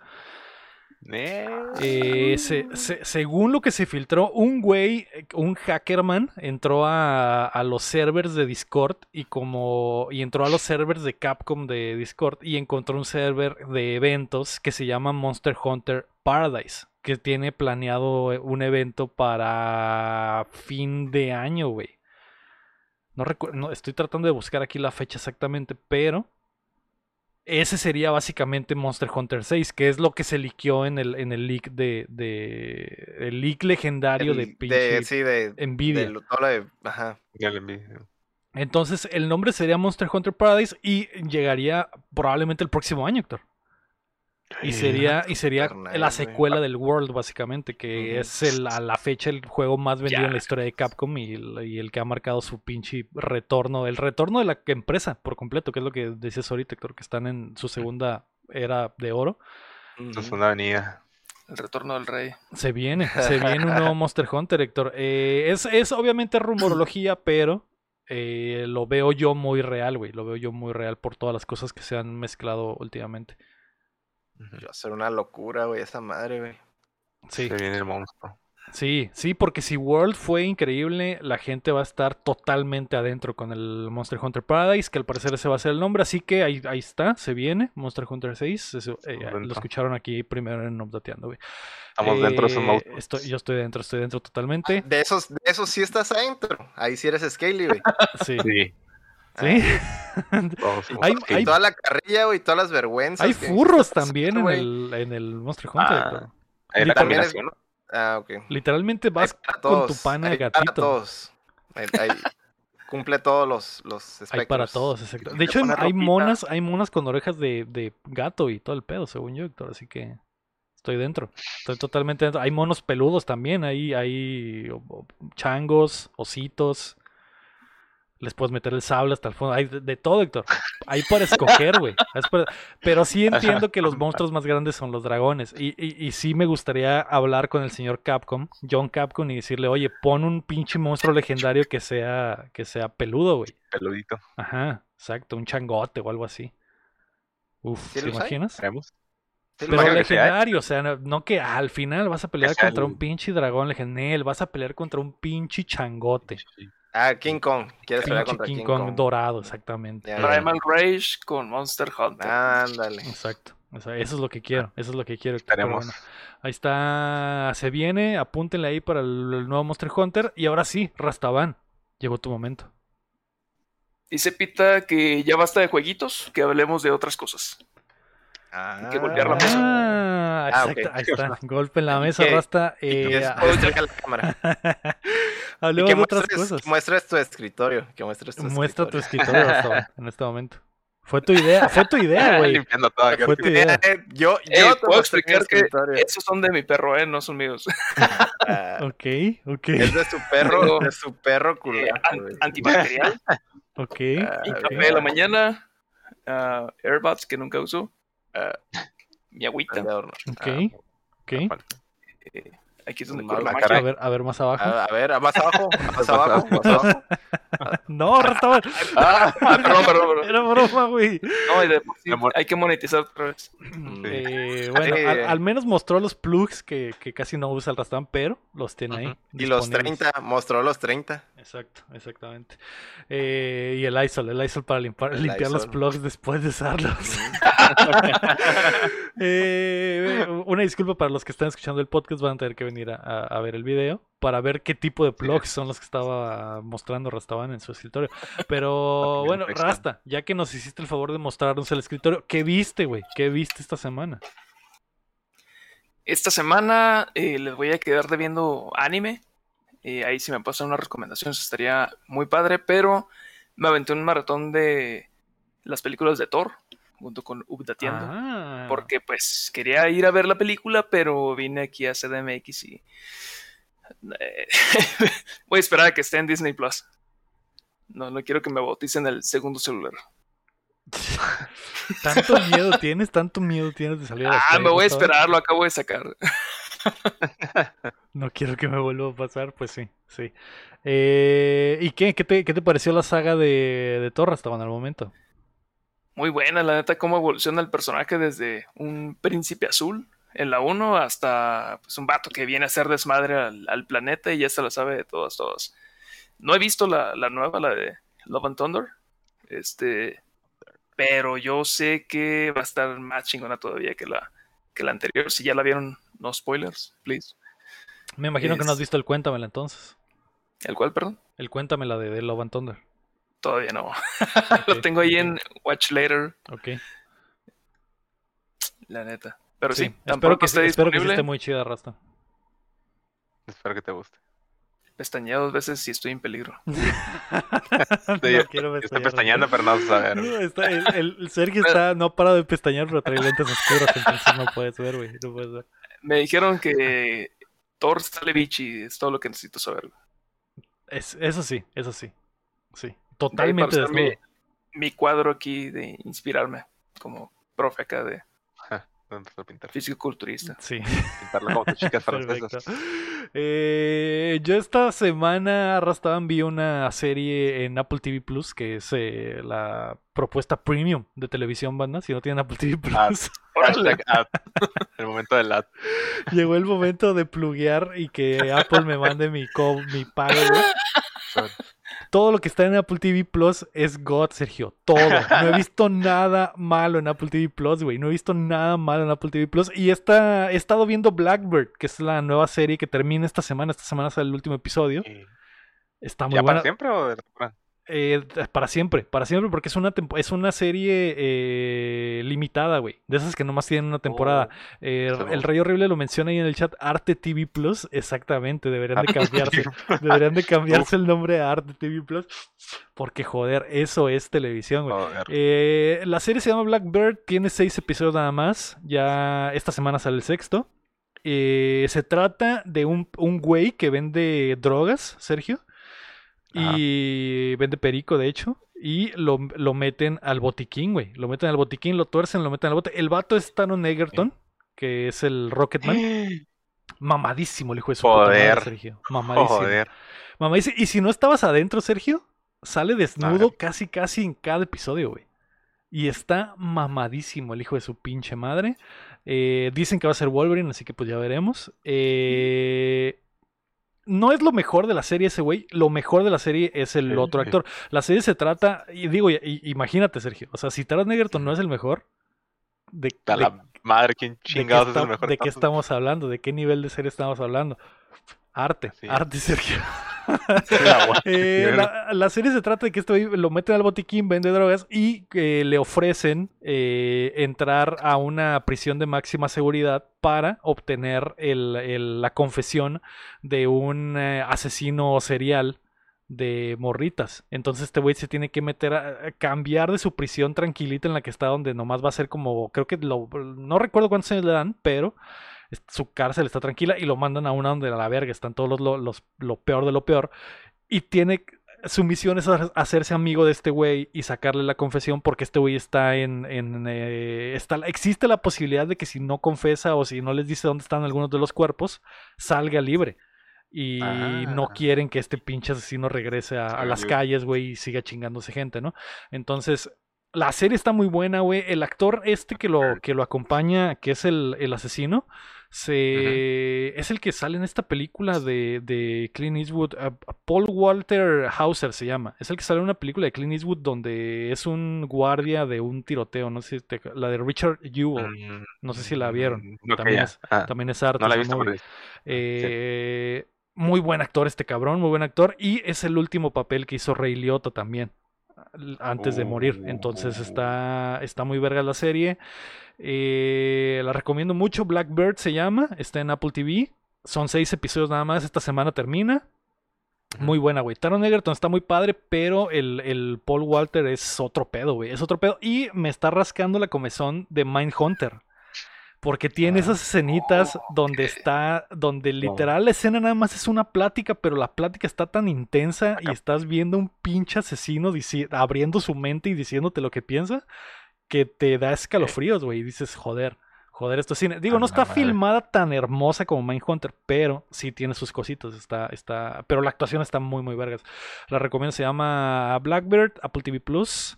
Eh, se- se- según lo que se filtró, un güey, un hackerman, entró a, a los servers de Discord y como y entró a los servers de Capcom de Discord y encontró un server de eventos que se llama Monster Hunter Paradise, que tiene planeado eh, un evento para fin de año, güey. No recuerdo, no, estoy tratando de buscar aquí la fecha exactamente, pero ese sería básicamente Monster Hunter 6, que es lo que se liqueó en el, en el leak de, de el leak legendario de pinche sí, de, Nvidia. de todo de- ajá. Entonces, el nombre sería Monster Hunter Paradise y llegaría probablemente el próximo año, Héctor. Y sería, y sería la güey. secuela del World, básicamente, que es el- a la fecha el juego más vendido en la historia de Capcom y el, y el que ha marcado su pinche retorno, el retorno de la empresa por completo, que es lo que decías ahorita, Héctor, que están en su segunda era de oro. Es Ujú. una avenida. El retorno del rey. Se viene, se viene un nuevo Monster Hunter, Héctor. Eh, es, es obviamente rumorología, pero eh, lo veo yo muy real, güey. Lo veo yo muy real por todas las cosas que se han mezclado últimamente. Va a ser una locura, güey, esa madre, güey. Sí. Se viene el monstruo. Sí, sí, porque si World fue increíble, la gente va a estar totalmente adentro con el Monster Hunter Paradise, que al parecer ese va a ser el nombre, así que ahí, ahí está, se viene, Monster Hunter 6, eso, eh, lo escucharon aquí primero en Updateando, güey. Estamos dentro de esos Eh, monstruos. estoy, yo estoy dentro, estoy dentro totalmente. De esos, de esos sí estás adentro. Ahí sí eres Scaly, güey. Sí, Sí. Sí. Hay- toda la carrilla, güey, todas las vergüenzas. Hay que- furros también en el, en el Monster Hunter. Ah, También es-. Ah, ok. Literalmente vas con tu pana de hay Para gatito. todos. Hay- hay- cumple todos los, los Hay para espectros. todos, exacto. De hecho, hay, monas, hay monas con orejas de, de gato y todo el pedo, según yo, Héctor. Así que estoy dentro. Estoy totalmente dentro. Hay monos peludos también, hay, hay changos, ositos. Les puedes meter el sable hasta el fondo. Hay de, de todo, Héctor. Hay para escoger, güey. Es para- Pero sí entiendo que los monstruos más grandes son los dragones. Y, y, y sí me gustaría hablar con el señor Capcom, John Capcom, y decirle, oye, pon un pinche monstruo legendario que sea, que sea peludo, güey. Peludito. Ajá, exacto, un changote o algo así. Uf, ¿Sí ¿te imaginas? Sí, Pero sí legendario, o sea, no, no que al final vas a pelear contra el- un pinche dragón legendario, vas a pelear contra un pinche changote. Ah, King Kong. ¿Quieres pelear contra King, King, Kong, Kong? dorado, exactamente. Ya. Primal Rage con Monster Hunter. Ándale. Exacto. o sea, eso es lo que quiero, eso es lo que quiero. bueno, ahí está, se viene, apúntenle ahí para el, el nuevo Monster Hunter. Y ahora sí, Rastaban, llegó tu momento. Dice Pita que ya basta de jueguitos, que hablemos de otras cosas. Ah, que golpear la mesa. Ah, Ah, exacto, ahí está, golpe en la mesa, que- Rasta. Y eh, después la cámara. Hablemos y de que otras muestres, cosas. que muestres tu escritorio. Que muestres tu Muestra tu escritorio. en este momento. Fue tu idea, fue tu idea, güey. Limpiando todo. acá. Fue tu idea. Eh, yo, Eh, yo te puedo explicar que esos son de mi perro, eh, no son míos. Ah, Ok, ok, Es de su perro, de su perro Eh, culero. an- güey. antibacterial, ok. Ah, ok. café de la mañana, ah, Airbuds que nunca uso, mi agüita. Ok, Ah, ok. eh, aquí es donde Un corre la magia. A ver, a ver más abajo. A, a ver, más abajo, más abajo, más abajo. No, Rastaban, Ah, perdón, perdón, perdón. era broma, güey. No, y de por sí, hay que monetizar otra vez. Eh, bueno, Sí. al, al menos mostró los plugs que, que casi no usa el Rastaban, pero los tiene ahí. Y los disponibles. 30, mostró los 30. Exacto, exactamente. Eh, y el ISOL, el ISOL para limpiar, El limpiar los plugs después de usarlos. Eh, una disculpa para los que están escuchando el podcast, van a tener que venir a, a- a ver el video para ver qué tipo de plugs son los que estaba mostrando Rastaban en su escritorio. Pero bueno. Rasta, ya que nos hiciste el favor de mostrarnos el escritorio, ¿qué viste, güey? ¿Qué viste esta semana? Esta semana eh, les voy a quedar debiendo anime. Eh, ahí si me pasan unas recomendaciones estaría muy padre, pero me aventé un maratón de las películas de Thor junto con Updateando. Ah, Porque pues quería ir a ver la película, pero vine aquí a CDMX y eh, voy a esperar a que esté en Disney Plus. No, no quiero que me bauticen el segundo celular. tanto miedo tienes, tanto miedo tienes de salir a Ah, me voy a esperar, lo acabo de sacar. No quiero que me vuelva a pasar, pues sí, sí. Eh, ¿Y qué? ¿Qué te, pareció la saga de, de hasta en el momento? Muy buena, la neta, cómo evoluciona el personaje desde un príncipe azul en la 1 hasta pues, un vato que viene a hacer desmadre al, al planeta y ya se la sabe de todas, todas. No he visto la, la nueva, la de Love and Thunder. Este, pero yo sé que va a estar más chingona todavía que la, que la anterior. Si ya la vieron, no spoilers, please. Me imagino que no has visto el Cuéntamela entonces. ¿El cual, perdón? El Cuéntamela de, de Love and Thunder. Todavía no. Lo tengo ahí en Watch Later, Ok. la neta. Pero sí, Sí, espero, que, sí- esté espero que sí esté muy chida, Rasta. Espero que te guste. Pestañeé dos veces si estoy en peligro. no yo- quiero pestañando, pero no vas a saber. No, está- el, el- el Sergio está, no ha parado de pestañear, pero trae lentes oscuros, entonces no puedes ver, güey. No puedes ver. Me dijeron que Thor sale bichi, es todo lo que necesito saber. Es- eso sí, eso sí. Sí. De Totalmente usar mi, mi cuadro aquí de inspirarme como profe acá de. Físico-culturista. Sí. Chicas francesas. Eh, yo esta semana arrastraban vi una serie en Apple TV Plus que es eh, la propuesta premium de televisión banda. Si no tienen Apple TV Plus, Ah. Hashtag ad. El momento del ad. llegó el momento de pluguear y que Apple me mande mi, co- mi pago. güey. Todo lo que está en Apple TV Plus es God, Sergio. Todo. No he visto nada malo en Apple TV Plus, güey. No he visto nada malo en Apple TV Plus. Y esta, he estado viendo Blackbird, que es la nueva serie que termina esta semana. Esta semana sale el último episodio. Está muy ¿Ya buena. para siempre o de temporada? Eh, para siempre, para siempre, porque es una, es una serie eh, limitada, güey. De esas que nomás tienen una temporada. Eh, eso no. el Rey Horrible lo menciona ahí en el chat. Arte TV Plus, exactamente, deberían de cambiarse. Deberían de cambiarse el nombre a Arte TV Plus. Porque, joder, eso es televisión, güey. Eh, la serie se llama Blackbird, tiene seis episodios nada más. Ya esta semana sale el sexto. Eh, se trata de un, un güey que vende drogas, Sergio. Y vende perico, de hecho. Y lo, lo meten al botiquín, güey. Lo meten al botiquín, lo tuercen, lo meten al bote. El vato es Taron Egerton, que es el Rocketman. Mamadísimo el hijo de su puta madre. Sergio. Mamadísimo. Joder. Mamadísimo. Y si no estabas adentro, Sergio, sale desnudo ver. casi casi en cada episodio, güey. Y está mamadísimo el hijo de su pinche madre. Eh, dicen que va a ser Wolverine, así que pues ya veremos. Eh, no es lo mejor de la serie ese güey. Lo mejor de la serie es el Sí, otro sí. actor. La serie se trata, y digo, y- y- imagínate, Sergio. O sea, si Taron Egerton no es el mejor, ¿de, A de- la madre, ¿quién de qué, chingados es el mejor? de qué estamos hablando? ¿De qué nivel de serie estamos hablando? Arte, Sí. arte, Sergio. Eh, la, la serie se trata de que este güey lo meten al botiquín, vende drogas y eh, le ofrecen eh, entrar a una prisión de máxima seguridad para obtener el- el- la confesión de un eh, asesino serial de morritas. Entonces este güey se tiene que meter a, a cambiar de su prisión tranquilita en la que está, donde nomás va a ser como, creo que lo, no recuerdo cuántos años le dan, pero su cárcel está tranquila y lo mandan a una donde a la verga están todos los, lo- los- lo peor de lo peor. Y tiene, su misión es ha- hacerse amigo de este güey y sacarle la confesión porque este güey está en, en, eh, está, existe la posibilidad de que si no confesa o si no les dice dónde están algunos de los cuerpos, salga libre. Y no Ah. quieren que este pinche asesino regrese a, a las calles, güey, y siga chingándose gente, ¿no? Entonces, la serie está muy buena, güey. El actor este que lo, que lo acompaña, que es el, el asesino, se, es el que sale en esta película de, de Clint Eastwood. a- a Paul Walter Hauser se llama. Es el que sale en una película de Clint Eastwood donde es un guardia de un tiroteo. No sé si te- la de Richard Jewell. Mm, No sé si la vieron. mm, También es- Ah, También es arte. no la he esa visto, movie. pero Eh, Muy buen actor este cabrón, muy buen actor. Y es el último papel que hizo Ray Liotta también. Antes de morir. Entonces está, está muy verga la serie. Eh, la recomiendo mucho. Blackbird se llama. Está en Apple TV. Son seis episodios nada más. Esta semana termina. Muy buena, güey. Taron Egerton está muy padre, pero el, el Paul Walter es otro pedo, güey. Es otro pedo. Y me está rascando la comezón de Mindhunter. Porque tiene Ah. esas escenitas donde está, donde literal la escena nada más es una plática, pero la plática está tan intensa y estás viendo un pinche asesino abriendo su mente y diciéndote lo que piensa, que te da escalofríos, güey. Y dices, joder, joder, esto es cine. Digo, no está filmada tan hermosa como Mindhunter, pero sí tiene sus cositas. Está, está, pero la actuación está muy, muy vergas. La recomiendo, se llama Blackbird, Apple TV Plus.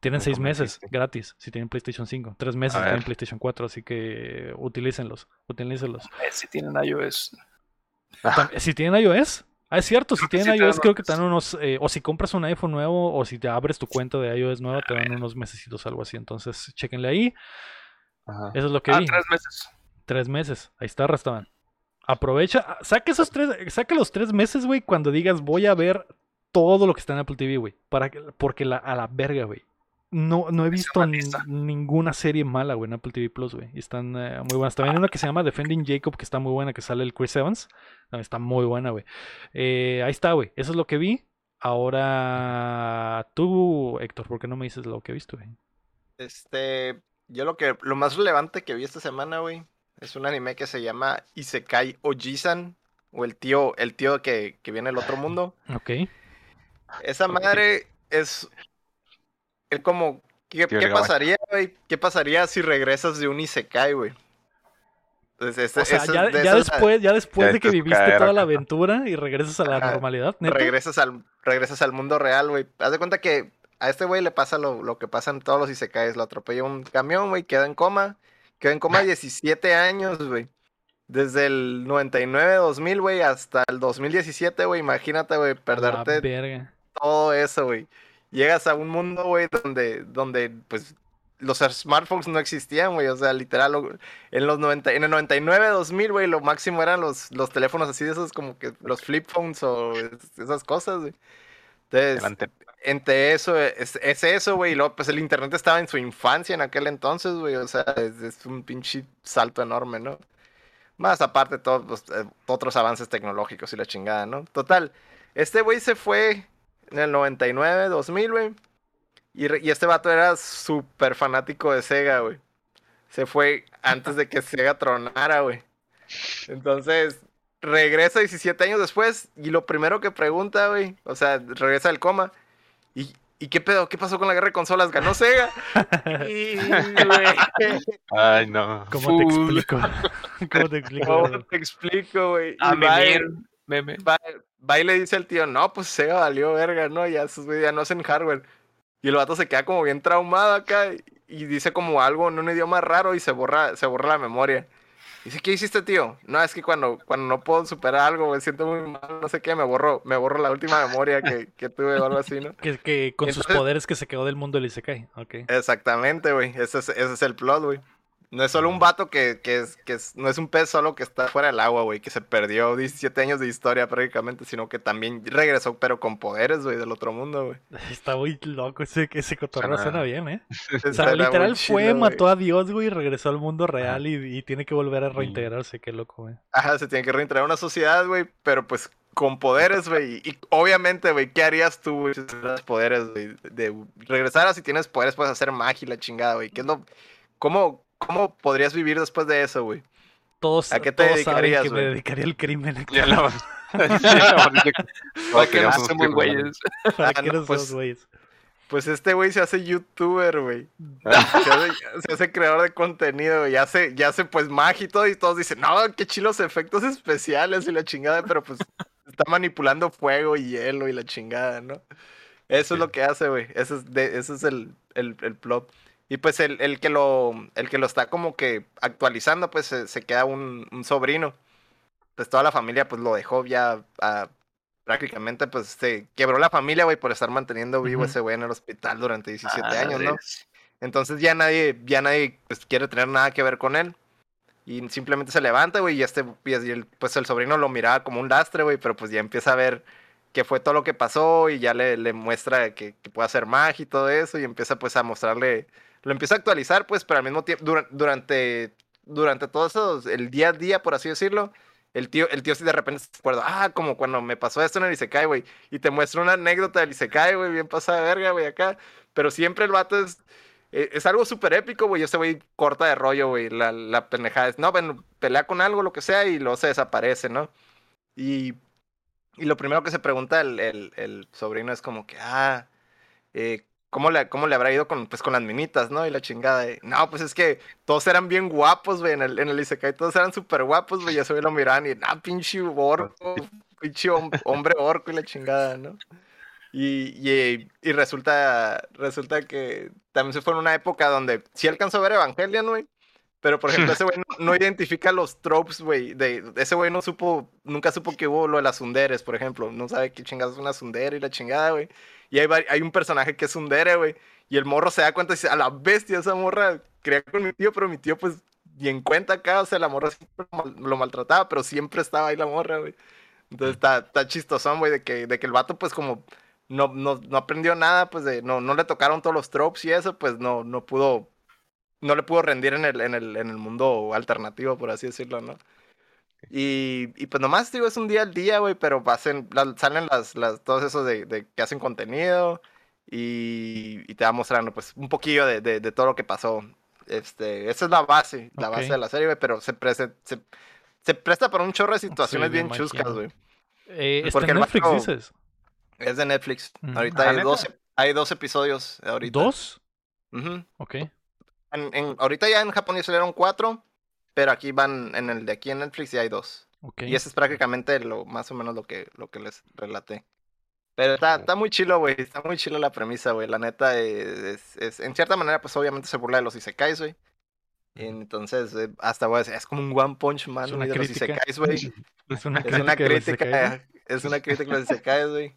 Tienen seis me meses gratis si tienen PlayStation 5. Tres meses si tienen. PlayStation 4, así que utilícenlos. Utilícenlos. Si tienen iOS. Tam- Si tienen iOS, ah, es cierto, si Creo tienen sí iOS, creo que te unos- dan unos. eh, o si compras un iPhone nuevo, o si te abres tu cuenta de iOS nueva, te dan unos mesecitos, algo así. Entonces, chequenle ahí. Ajá. Eso es lo que Ah, vi. tres meses. Tres meses. Ahí está, Rastaman. Aprovecha. ah, Saca esos tres. Saca los tres meses, güey, cuando digas voy a ver todo lo que está en Apple TV, güey. Para que, porque la, a la verga, güey. No, no he visto ninguna serie mala, güey, en Apple TV Plus, güey. Y están eh, muy buenas. También hay una que se llama Defending Jacob, que está muy buena, que sale el Chris Evans. También está muy buena, güey. Eh, ahí está, güey. Eso es lo que vi. Ahora tú, Héctor, ¿por qué no me dices lo que viste, güey? Este, yo lo que, lo más relevante que vi esta semana, güey, es un anime que se llama Isekai Ojisan, o el tío, el tío que, que viene del otro mundo. Ok. Esa madre es, es como ¿Qué, pasaría, güey? ¿Qué pasaría si regresas de un Isekai, güey? Entonces, este- O sea, ya, de ya esas- después, ya después Ya de que viviste toda la aventura y regresas a la Ajá. normalidad, ¿neta? regresas al, regresas al mundo real, güey. Haz de cuenta que a este güey le pasa lo, lo que pasa en todos los Isekais. Lo atropella un camión, güey, queda en coma. Queda en coma 17 años, güey. Desde el 99, 2000, güey, hasta el 2017, güey. Imagínate, güey, perderte verga. todo eso, güey. Llegas a un mundo, güey, donde, donde, pues, los smartphones no existían, güey. O sea, literal, en los 90, en el 99, 2000, güey, lo máximo eran los, los teléfonos así de esos como que los flip phones o es- esas cosas, güey. Entonces, entre eso, es, es eso, güey. Y luego, pues el internet estaba en su infancia en aquel entonces, güey. O sea, es, es un pinche salto enorme, ¿no? Más aparte, todos eh, otros avances tecnológicos y la chingada, ¿no? Total, este güey se fue en el 99, 2000, güey. Y, este vato era súper fanático de Sega, güey. Se fue antes de que Sega tronara, güey. Entonces, regresa 17 años después y lo primero que pregunta, güey, o sea, regresa del coma. ¿Y, ¿y qué pedo? ¿Qué pasó con la guerra de consolas? ¿Ganó Sega? Y, güey, Ay, no. ¿Cómo te explico? ¿Cómo te explico? ¿Cómo te explico, güey? Ah, meme. Va, y le dice al tío, no, pues Sega valió verga, ¿no? Ya, ya no hacen hardware. Y el vato se queda como bien traumado acá y, y dice como algo en un idioma raro y se borra, se borra la memoria. Dice, ¿qué hiciste, tío? No, es que cuando, cuando no puedo superar algo, me siento muy mal, no sé qué, me borro, me borro la última memoria que, que tuve o algo así, ¿no? Que, que con sus poderes que se quedó del mundo del Isekai. Ok. Exactamente, güey. Ese es, ese es el plot, güey. No es solo un vato que, que, es, que es- no es un pez solo que está fuera del agua, güey, que se perdió 17 años de historia prácticamente, sino que también regresó, pero con poderes, güey, del otro mundo, güey. Está muy loco ese, ese cotorreo, Suena- suena bien, ¿eh? O sea, literal fue, chido, mató a Dios, güey, y regresó al mundo real y, y tiene que volver a reintegrarse. Qué loco, güey. Ajá, se tiene que reintegrar a una sociedad, güey, pero pues con poderes, güey. Y obviamente, güey, ¿qué harías tú, güey, si tuvieras poderes, güey? De regresar a si tienes poderes, puedes hacer magia y la chingada, güey. ¿Qué es lo... ¿Cómo, ¿Cómo podrías vivir después de eso, güey? Todos, ¿A qué te todos saben dedicarías, que me dedicaría al crimen. Ya la que- Para que no queríamos hacemos unos güeyes. ¿Para Ah, qué no, eres pues- esos güeyes? Pues este güey se hace youtuber, güey. Ah, Se hace, se hace creador de contenido, güey. Hace, ya hace pues magia y todo. Y todos dicen, no, qué chilos efectos especiales y la chingada. Pero pues está manipulando fuego y hielo y la chingada, ¿no? Eso es lo que hace, güey. Ese es, de, ese es el, el, el plot. Y pues el, el, que lo, el que lo está como que actualizando, pues se, se queda un, un sobrino. Pues toda la familia pues lo dejó ya a- prácticamente, pues se quebró la familia, güey, por estar manteniendo vivo Ujú. ese güey en el hospital durante 17 Ah, años, ¿no? Entonces ya nadie, ya nadie pues, quiere tener nada que ver con él. Y simplemente se levanta, güey, y este, y el, pues el sobrino lo miraba como un lastre, güey, pero pues ya empieza a ver qué fue todo lo que pasó y ya le, le muestra que, que puede hacer magia y todo eso y empieza pues a mostrarle, lo empieza a actualizar, pues, pero al mismo tiempo, dura- durante, durante todo eso, el día a día, por así decirlo, el tío, el tío sí de repente se acuerda, ah, como cuando me pasó esto en el Isekai, güey, y te muestra una anécdota del Isekai, güey, bien pasada de verga, güey, acá, pero siempre el vato es, eh, es algo súper épico, güey. Ese güey corta de rollo, güey. La, la pendejada es, no, bueno, pelea con algo, lo que sea, y luego se desaparece, ¿no? Y, y lo primero que se pregunta el, el, el sobrino es como que, ah, eh, ¿cómo, le, ¿cómo le habrá ido con, pues, con las minitas, no? Y la chingada. de, no, pues es que todos eran bien guapos, güey, en el, en el Isekai. Todos eran súper guapos, güey. Ya se lo miraban y, ah, pinche orco, pinche hom- hombre orco y la chingada, ¿no? Y, y, y resulta, resulta que también se fue en una época donde sí alcanzó a ver Evangelion, güey. Pero, por ejemplo, ese güey no, no identifica los tropes, güey. De, ese güey no supo, nunca supo que hubo lo de las sunderes, por ejemplo. No sabe qué chingados es una sundere y la chingada, güey. Y hay, hay un personaje que es sundere, güey. Y el morro se da cuenta y dice, a la bestia, esa morra creía con mi tío, pero mi tío, pues, ni en cuenta acá. O sea, la morra siempre lo maltrataba, pero siempre estaba ahí la morra, güey. Entonces está, está chistosón, güey, de que, de que el vato, pues, como no, no, no aprendió nada, pues de, no, no le tocaron todos los tropes y eso, pues no, no pudo, no le pudo rendir en el, en el, en el mundo alternativo, por así decirlo, ¿no? Y, y pues nomás, digo, es un día al día, güey, pero hacen, la- salen las, las, todos esos de, de que hacen contenido y, y te va mostrando, pues, un poquillo de, de, de todo lo que pasó. Este, esa es la base, la base de la serie, güey, pero se, pre- se, se, se presta para un chorro de situaciones me bien imagino. chuscas, güey. Eh, está Porque en Netflix, dices. Es de Netflix. Mm. Ahorita Ah, hay dos, hay dos episodios ahorita. ¿Dos? Ujú. Ok. En- en- ahorita ya en Japón ya salieron cuatro, pero aquí van, en el de aquí en Netflix ya hay dos. Ok. Y ese es prácticamente lo más o menos lo que, lo que les relaté. Pero está, está muy chilo, güey. Está muy chilo la premisa, güey. La neta eh, es, es- en cierta manera, pues obviamente se burla de los isekais, güey. Entonces, eh, hasta voy a decir, es como un One Punch Man Es una de los crítica. isekais, güey. Es una Es una de los crítica, isekais, es una crítica a los isekais, güey.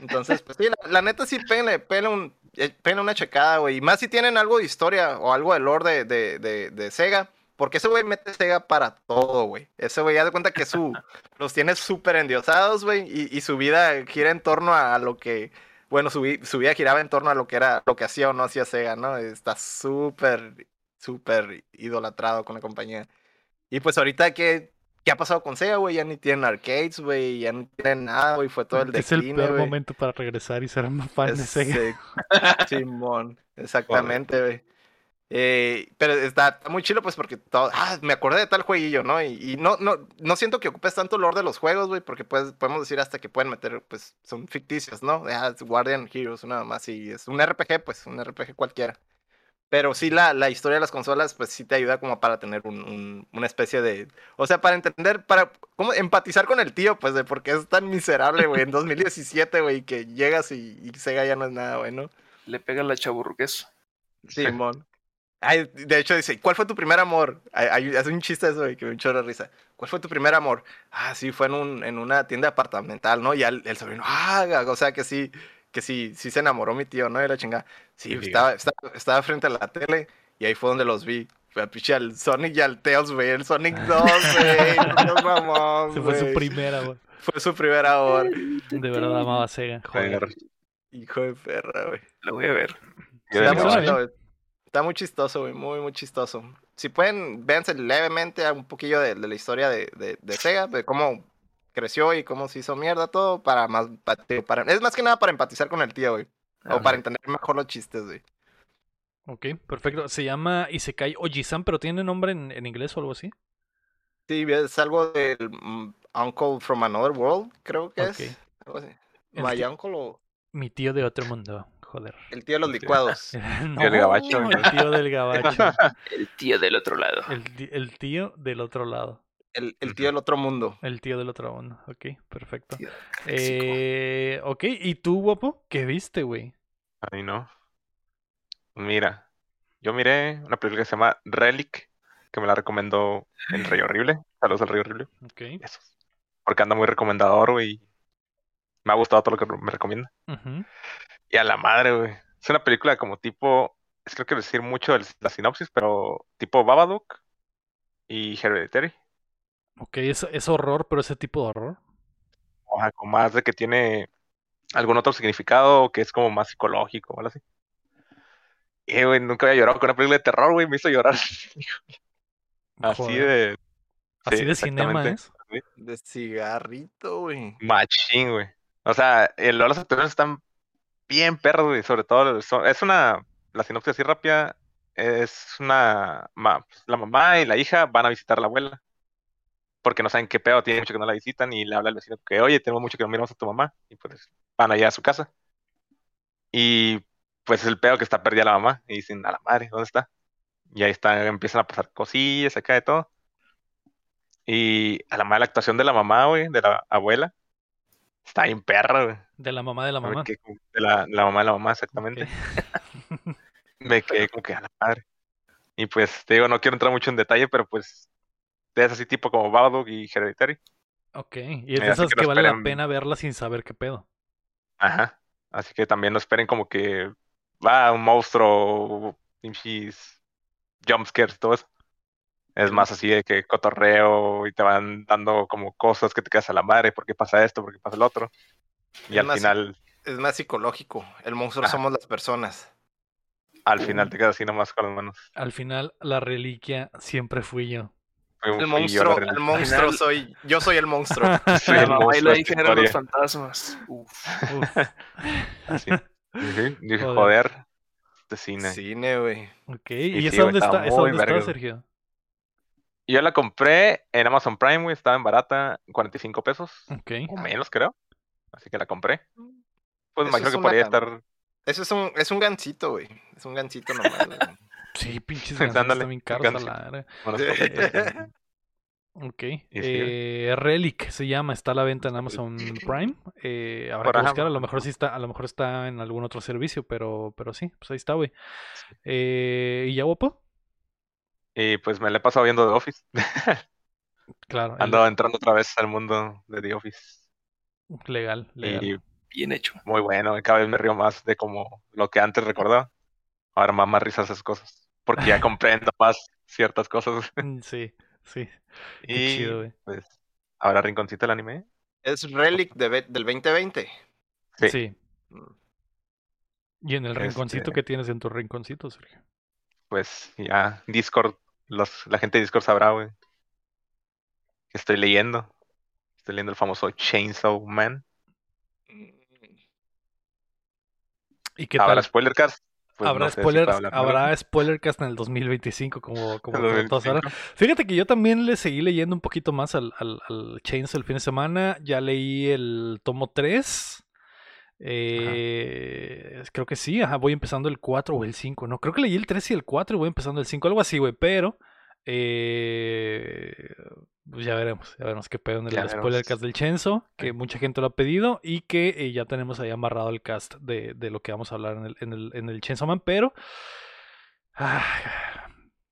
Entonces, pues sí, la, la neta sí, péguenle, péguenle un, eh, péguenle una checada, güey. Y más si tienen algo de historia o algo de lore de, de, de, de Sega. Porque ese güey mete Sega para todo, güey. Ese güey, ya de cuenta que su, los tiene súper endiosados, güey. Y, y su vida gira en torno a lo que... Bueno, su, su vida giraba en torno a lo que era, lo que hacía o no hacía Sega, ¿no? Está súper, súper idolatrado con la compañía. Y pues ahorita que... ¿Qué ha pasado con Sega, güey? Ya ni tienen arcades, güey. Ya no tienen nada, güey. Fue todo el Es el decline, peor güey. momento para regresar y ser más fan de Sega. Simón, exactamente, güey. Eh, pero está, está muy chido, pues, porque todo. Ah, me acordé de tal jueguillo, ¿no? Y, y no, no, no siento que ocupes tanto lore de los juegos, güey, porque pues, podemos decir hasta que pueden meter, pues, son ficticios, ¿no? Ah, es Guardian Heroes, una más, y es un RPG, pues, un RPG cualquiera. Pero sí, la, la historia de las consolas, pues sí te ayuda como para tener un, un- una especie de. O sea, para entender, para como empatizar con el tío, pues, de por qué es tan miserable, güey, en 2017, güey, que llegas y, y Sega ya no es nada, güey, ¿no? Le pega la chaburruqués. Simón. Ay, de hecho dice, ¿cuál fue tu primer amor? Hace un chiste eso, güey, que me echó risa. ¿Cuál fue tu primer amor? Ah, sí, fue en, un, en una tienda departamental, ¿no? Y el, el sobrino, ah, o sea que sí, que sí, sí se enamoró mi tío, ¿no? Y la chingada. Sí, estaba, estaba, estaba frente a la tele y ahí fue donde los vi. Fue al pinche al Sonic y al Tails, güey. El Sonic 2, güey. mamón, Se fue su primera, güey. Fue su primer amor. De verdad amaba a Sega. Joder. Joder. Hijo de perra, güey. Lo voy a ver. Yo Está muy, chistoso, güey. Muy, muy chistoso. Si pueden, véanse levemente a un poquillo de, de la historia de, de, de Sega, de cómo creció y cómo se hizo mierda todo, para más. pa- Para, es más que nada para empatizar con el tío, güey. O para entender mejor los chistes, güey. Ok, perfecto. Se llama Isekai Oji-san, pero tiene nombre en, en inglés o algo así. Sí, es algo del mm, Uncle from Another World, creo que Ok. es. Algo así. My tío- Uncle o Mi tío de otro mundo. Joder. el tío de los licuados. No, del gabacho. el tío del gabacho. El tío del otro lado. El, el tío del otro lado. El, el tío del otro mundo. El tío del otro mundo. Ok, perfecto. Tío. Eh, ok, ¿y tú, guapo? ¿Qué viste, güey? Ay, no. Mira, yo miré una película que se llama Relic, que me la recomendó el Rey Horrible. Saludos al Rey Horrible. Ok. Eso. Porque anda muy recomendador, güey. Me ha gustado todo lo que me recomienda. ujú, Y a la madre, güey. Es una película como tipo. Es que no quiero decir mucho el- la sinopsis, pero tipo Babadook y Hereditary. Ok, es, es horror, pero ese tipo de horror. O sea, como más de que tiene algún otro significado que es como más psicológico o algo así. Y, güey, nunca había llorado con una película de terror, güey. Me hizo llorar. Así Joder. de. Así sí, de cinema ¿eh? es. De cigarrito, güey. Machín, güey. O sea, el, los actores están bien perros, güey. Sobre todo, es una. La sinopsis así rápida. Es una. ma- la mamá y la hija van a visitar a la abuela. Porque no saben qué pedo, tiene mucho que no la visitan. Y le habla al vecino que, oye, tenemos mucho que no miramos a tu mamá. Y pues van allá a su casa. Y pues el pedo que está perdida la mamá. Y dicen, a la madre, ¿dónde está? Y ahí están, empiezan a pasar cosillas acá de todo. Y a la madre la actuación de la mamá, güey, de la abuela. Está bien perra, güey. De la mamá de la mamá. quedé de la, la mamá de la mamá, exactamente. Ok. Me quedé como que a la madre. Y pues, te digo, no quiero entrar mucho en detalle, pero pues, es así tipo como Babadook y Hereditary. Ok, y es de esas que que vale la pena verla sin saber qué pedo. Ajá. Así que también no esperen como que va un monstruo, pinches jumpscares, todo eso. Es más así de que cotorreo y te van dando como cosas que te quedas a la madre, ¿por qué pasa esto? ¿Por qué pasa el otro? Y Es al más- final, Es más psicológico. El monstruo somos las personas. al final te quedas así nomás con las manos. Al final, la reliquia siempre fui yo. Fui- El fui yo la monstruo, el monstruo soy. Yo soy el monstruo. Soy el mamá y monstruo la de los fantasmas. Uf. Uf, Así. Joder. joder, este cine. Cine, güey. ok, Y ¿y sí, esa dónde estaba está? ¿Esa muy dónde está. Sergio? Yo la compré en Amazon Prime, güey, estaba en barata, 45 pesos, Ok, o menos creo. Así que la compré. Pues me Eso imagino es que podría estar. Eso es un, es un gancito, güey. Es un gancito nomás, güey. Sí, pinches gancitos también caros la es- Ok. Eh, Relic se llama, está a la venta en Amazon Prime. Eh, habrá Por que ajá, buscar, a lo mejor sí está, a lo mejor está en algún otro servicio, pero, pero sí, pues ahí está, güey. Eh, ¿y ya guapo? Y pues me la he pasado viendo The Office. Claro, el- Ando entrando otra vez al mundo de The Office. legal, legal. Y Bien hecho. muy bueno, cada vez me río más de como lo que antes recordaba. Ahora más, más risas esas cosas. Porque ya comprendo más ciertas cosas. Mm, Sí, sí, qué Y chido, güey. pues, ahora rinconcito el anime. Es Relic de del 2020. Sí. Sí. Y en el rinconcito Este- que tienes en tu rinconcito, Sergio. Pues ya Discord, los, la gente de Discord sabrá, güey. Que estoy leyendo. Estoy leyendo el famoso Chainsaw Man. ¿Y qué Habrá tal? spoiler cast. Pues habrá no sé spoilers, hablar habrá spoilercast en el 2025, como, como El todos sabrán. 2025. Fíjate que yo también le seguí leyendo un poquito más al, al, al Chainsaw el fin de semana. Ya leí el tomo 3. Eh, creo que sí, ajá, voy empezando el 4 o el 5. No, creo que leí el 3 y el 4 y voy empezando el 5, algo así, güey. Pero, eh, pues ya veremos, ya veremos qué pedo en el Ya veremos. spoilercast del Chainsaw, que mucha gente lo ha pedido y que eh, ya tenemos ahí amarrado el cast de, de lo que vamos a hablar en el, en el, en el Chainsaw Man, pero... ah,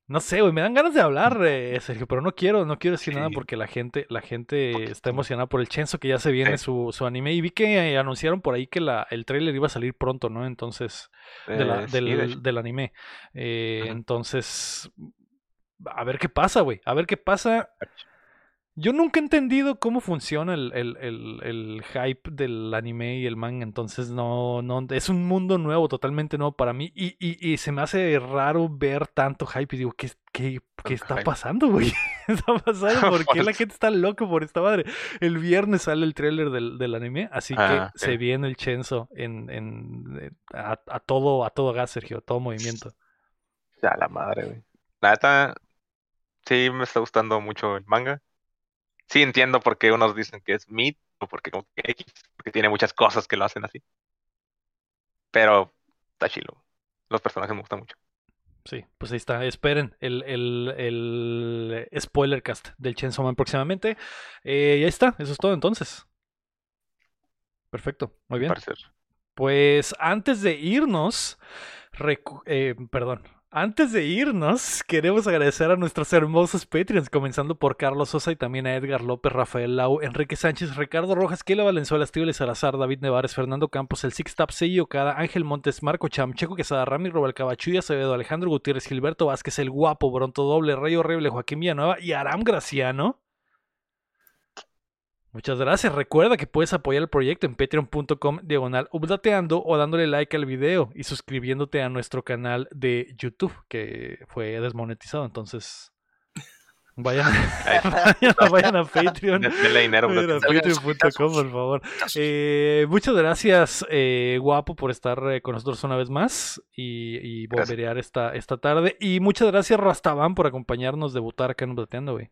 no sé, güey, me dan ganas de hablar, eh, Sergio, pero no quiero, no quiero decir nada porque la gente, la gente está emocionada por el Chainsaw que ya se viene su, su anime y vi que eh, anunciaron por ahí que la, el trailer iba a salir pronto, ¿no? Entonces, de la- Eh, del, del anime. Eh. Entonces, a ver qué pasa, güey, a ver qué pasa. Yo nunca he entendido cómo funciona el, el- el- el hype del anime y el manga, entonces no, no, es un mundo nuevo, totalmente nuevo para mí, y, y- y se me hace raro ver tanto hype y digo, ¿qué, qué, qué está pasando, güey? ¿Qué está pasando? ¿Por qué la gente está loca por esta madre? El viernes sale el tráiler del, del anime, así Ah, que se sí. viene el Chenzo en, en- en- a, a todo, a todo gas, Sergio, a todo movimiento. Ya la madre, güey. La neta, sí me está gustando mucho el manga. Sí entiendo por qué unos dicen que es mid, o porque como que X, porque tiene muchas cosas que lo hacen así. Pero está chilo. Los personajes me gustan mucho. Sí, pues ahí está. Esperen el, el, el spoiler cast del Chainsaw Man próximamente. Eh, y ahí está, eso es todo entonces. Perfecto, muy bien. parecer. Pues antes de irnos, eh, perdón, antes de irnos, queremos agradecer a nuestros hermosos Patreons, comenzando por Carlos Sosa y también a Edgar López, Rafael Lau, Enrique Sánchez, Ricardo Rojas, Kela Valenzuela, Estíbales Salazar, David Nevares, Fernando Campos, el Six Tap, Okada, Ángel Montes, Marco Cham, Checo Quesada, Rami Robalcabachuya, Acevedo, Alejandro Gutiérrez, Gilberto Vázquez, El Guapo, Bronto Doble, Rey Horrible, Joaquín Villanueva y Aram Graciano. Muchas gracias. Recuerda que puedes apoyar el proyecto en patreon.com diagonal updateando o dándole like al video y suscribiéndote a nuestro canal de YouTube que fue desmonetizado. Entonces, vayan, vayan, vayan a Patreon. Denle dinero, Vayan a bro. Salgan patreon.com, por favor. Eh, muchas gracias, eh, guapo, por estar eh, con nosotros una vez más y, y bomberear esta, esta tarde. Y muchas gracias, Rastaban, por acompañarnos debutar acá en Updateando, güey.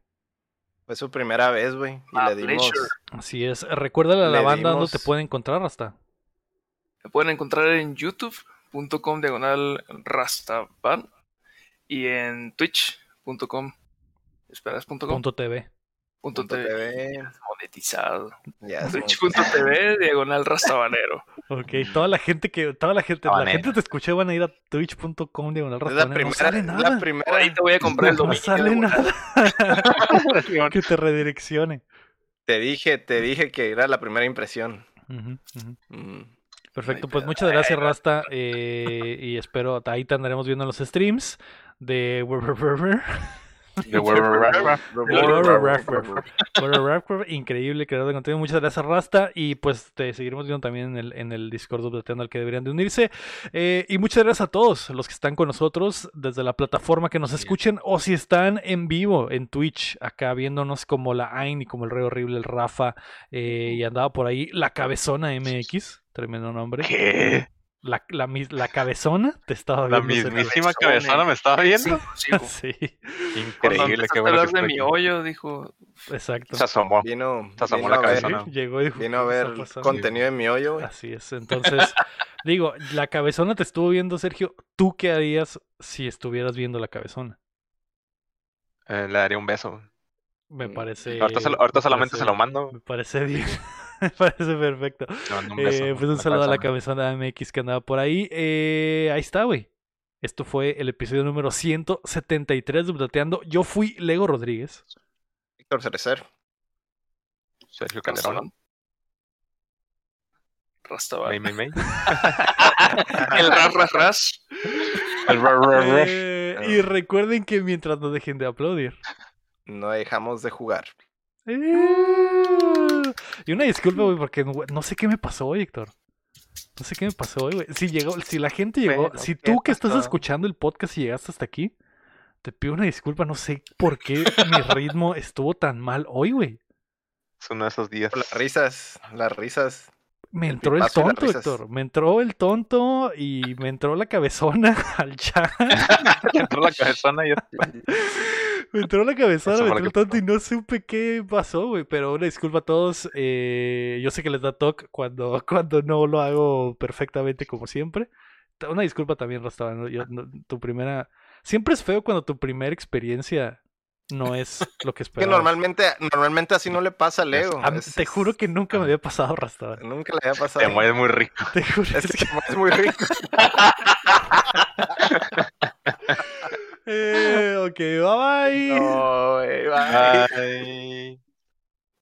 Fue su primera vez, güey. Y My le dimos. pleasure. Así es. Recuérdale a la banda dónde dimos- te puede encontrar, Rasta. Me pueden encontrar en youtube.com diagonal rastaban y en twitch.com esperas.com Punto TV. Punto Punto TV. TV. monetizado Ya, twitch.tv diagonal rastabanero Ok, toda la gente que, toda la gente, la gente te escuché van a ir a twitch.com diagonal la Rastabanero. primera. No sale es nada. la primera. Ahí te voy a comprar el No dominio sale diagonal. nada. que te redireccione. Te dije, te dije que era la primera impresión. Mm. Perfecto, Ay, pues muchas gracias, Rasta. eh, y espero, ahí te andaremos viendo en los streams de De Warcraft. Increíble creador de contenido. Muchas gracias, Rasta. Y pues te seguiremos viendo también en el, en el Discord Updateando al que deberían de unirse. Eh, y muchas gracias a todos los que están con nosotros desde la plataforma que nos escuchen o si están en vivo en Twitch, acá viéndonos como la Ain y como el Rey Horrible, el Rafa. eh, y andaba por ahí la Cabezona MX. Tremendo nombre. ¿Qué? La, la, mis- la cabezona te estaba La viendo. Sergio. mismísima Cabezona. cabezona me estaba viendo. Sí, Increíble, qué bueno de mi hoyo, dijo, exacto. Se asomó. Vino, Se asomó vino la a ver, cabezona. Llegó y dijo, vino a "¿Qué está ver pasando?". contenido en mi hoyo, güey. Así es. Entonces, Digo, la cabezona te estuvo viendo, Sergio. ¿Tú qué harías si estuvieras viendo la cabezona? Eh, le daría un beso. Me Mm, parece. ahorita ahorita me solamente parece- se lo mando. Me parece bien. me parece perfecto. Beso. Eh, pues un saludo a la cabezona. MX que andaba por ahí. Eh, ahí está, güey. Esto fue el episodio número 173 de Updateando. Yo fui Lego Rodríguez. Víctor Cerecer. Sergio Calderón. Rastaban. May, may, may. El ras, ras, ras. El rar, rar. Eh, y recuerden que mientras no dejen de aplaudir. No dejamos de jugar. Eh, Y una disculpa, güey, porque no, no sé qué me pasó hoy, Héctor. No sé qué me pasó hoy, güey. Si llegó, si la gente llegó, Bueno, si ¿qué tú que estás escuchando el podcast y llegaste hasta aquí, te pido una disculpa. No sé por qué mi ritmo estuvo tan mal hoy, güey. Es uno de esos días. Las risas, las risas. Me El entró el tonto. Héctor. Me entró el tonto y me entró la cabezona al chat. Entró la cabezona y. Me entró la cabezona, Eso me entró que tonto y no supe qué pasó, güey. Pero una disculpa a todos. eh, yo sé que les da toque cuando, cuando no lo hago perfectamente como siempre. Una disculpa también, Rastaba. ¿no? Yo- no- tu primera. Siempre es feo cuando tu primera experiencia no es lo que Que esperabas. normalmente, normalmente así no le pasa a Leo. A mí- Es- te juro que nunca me había pasado, Rastaba. Nunca le había pasado. Te mueves muy rico. Te juro. Es es que es muy rico. Eh, ok, bye bye. No, bye. Ay.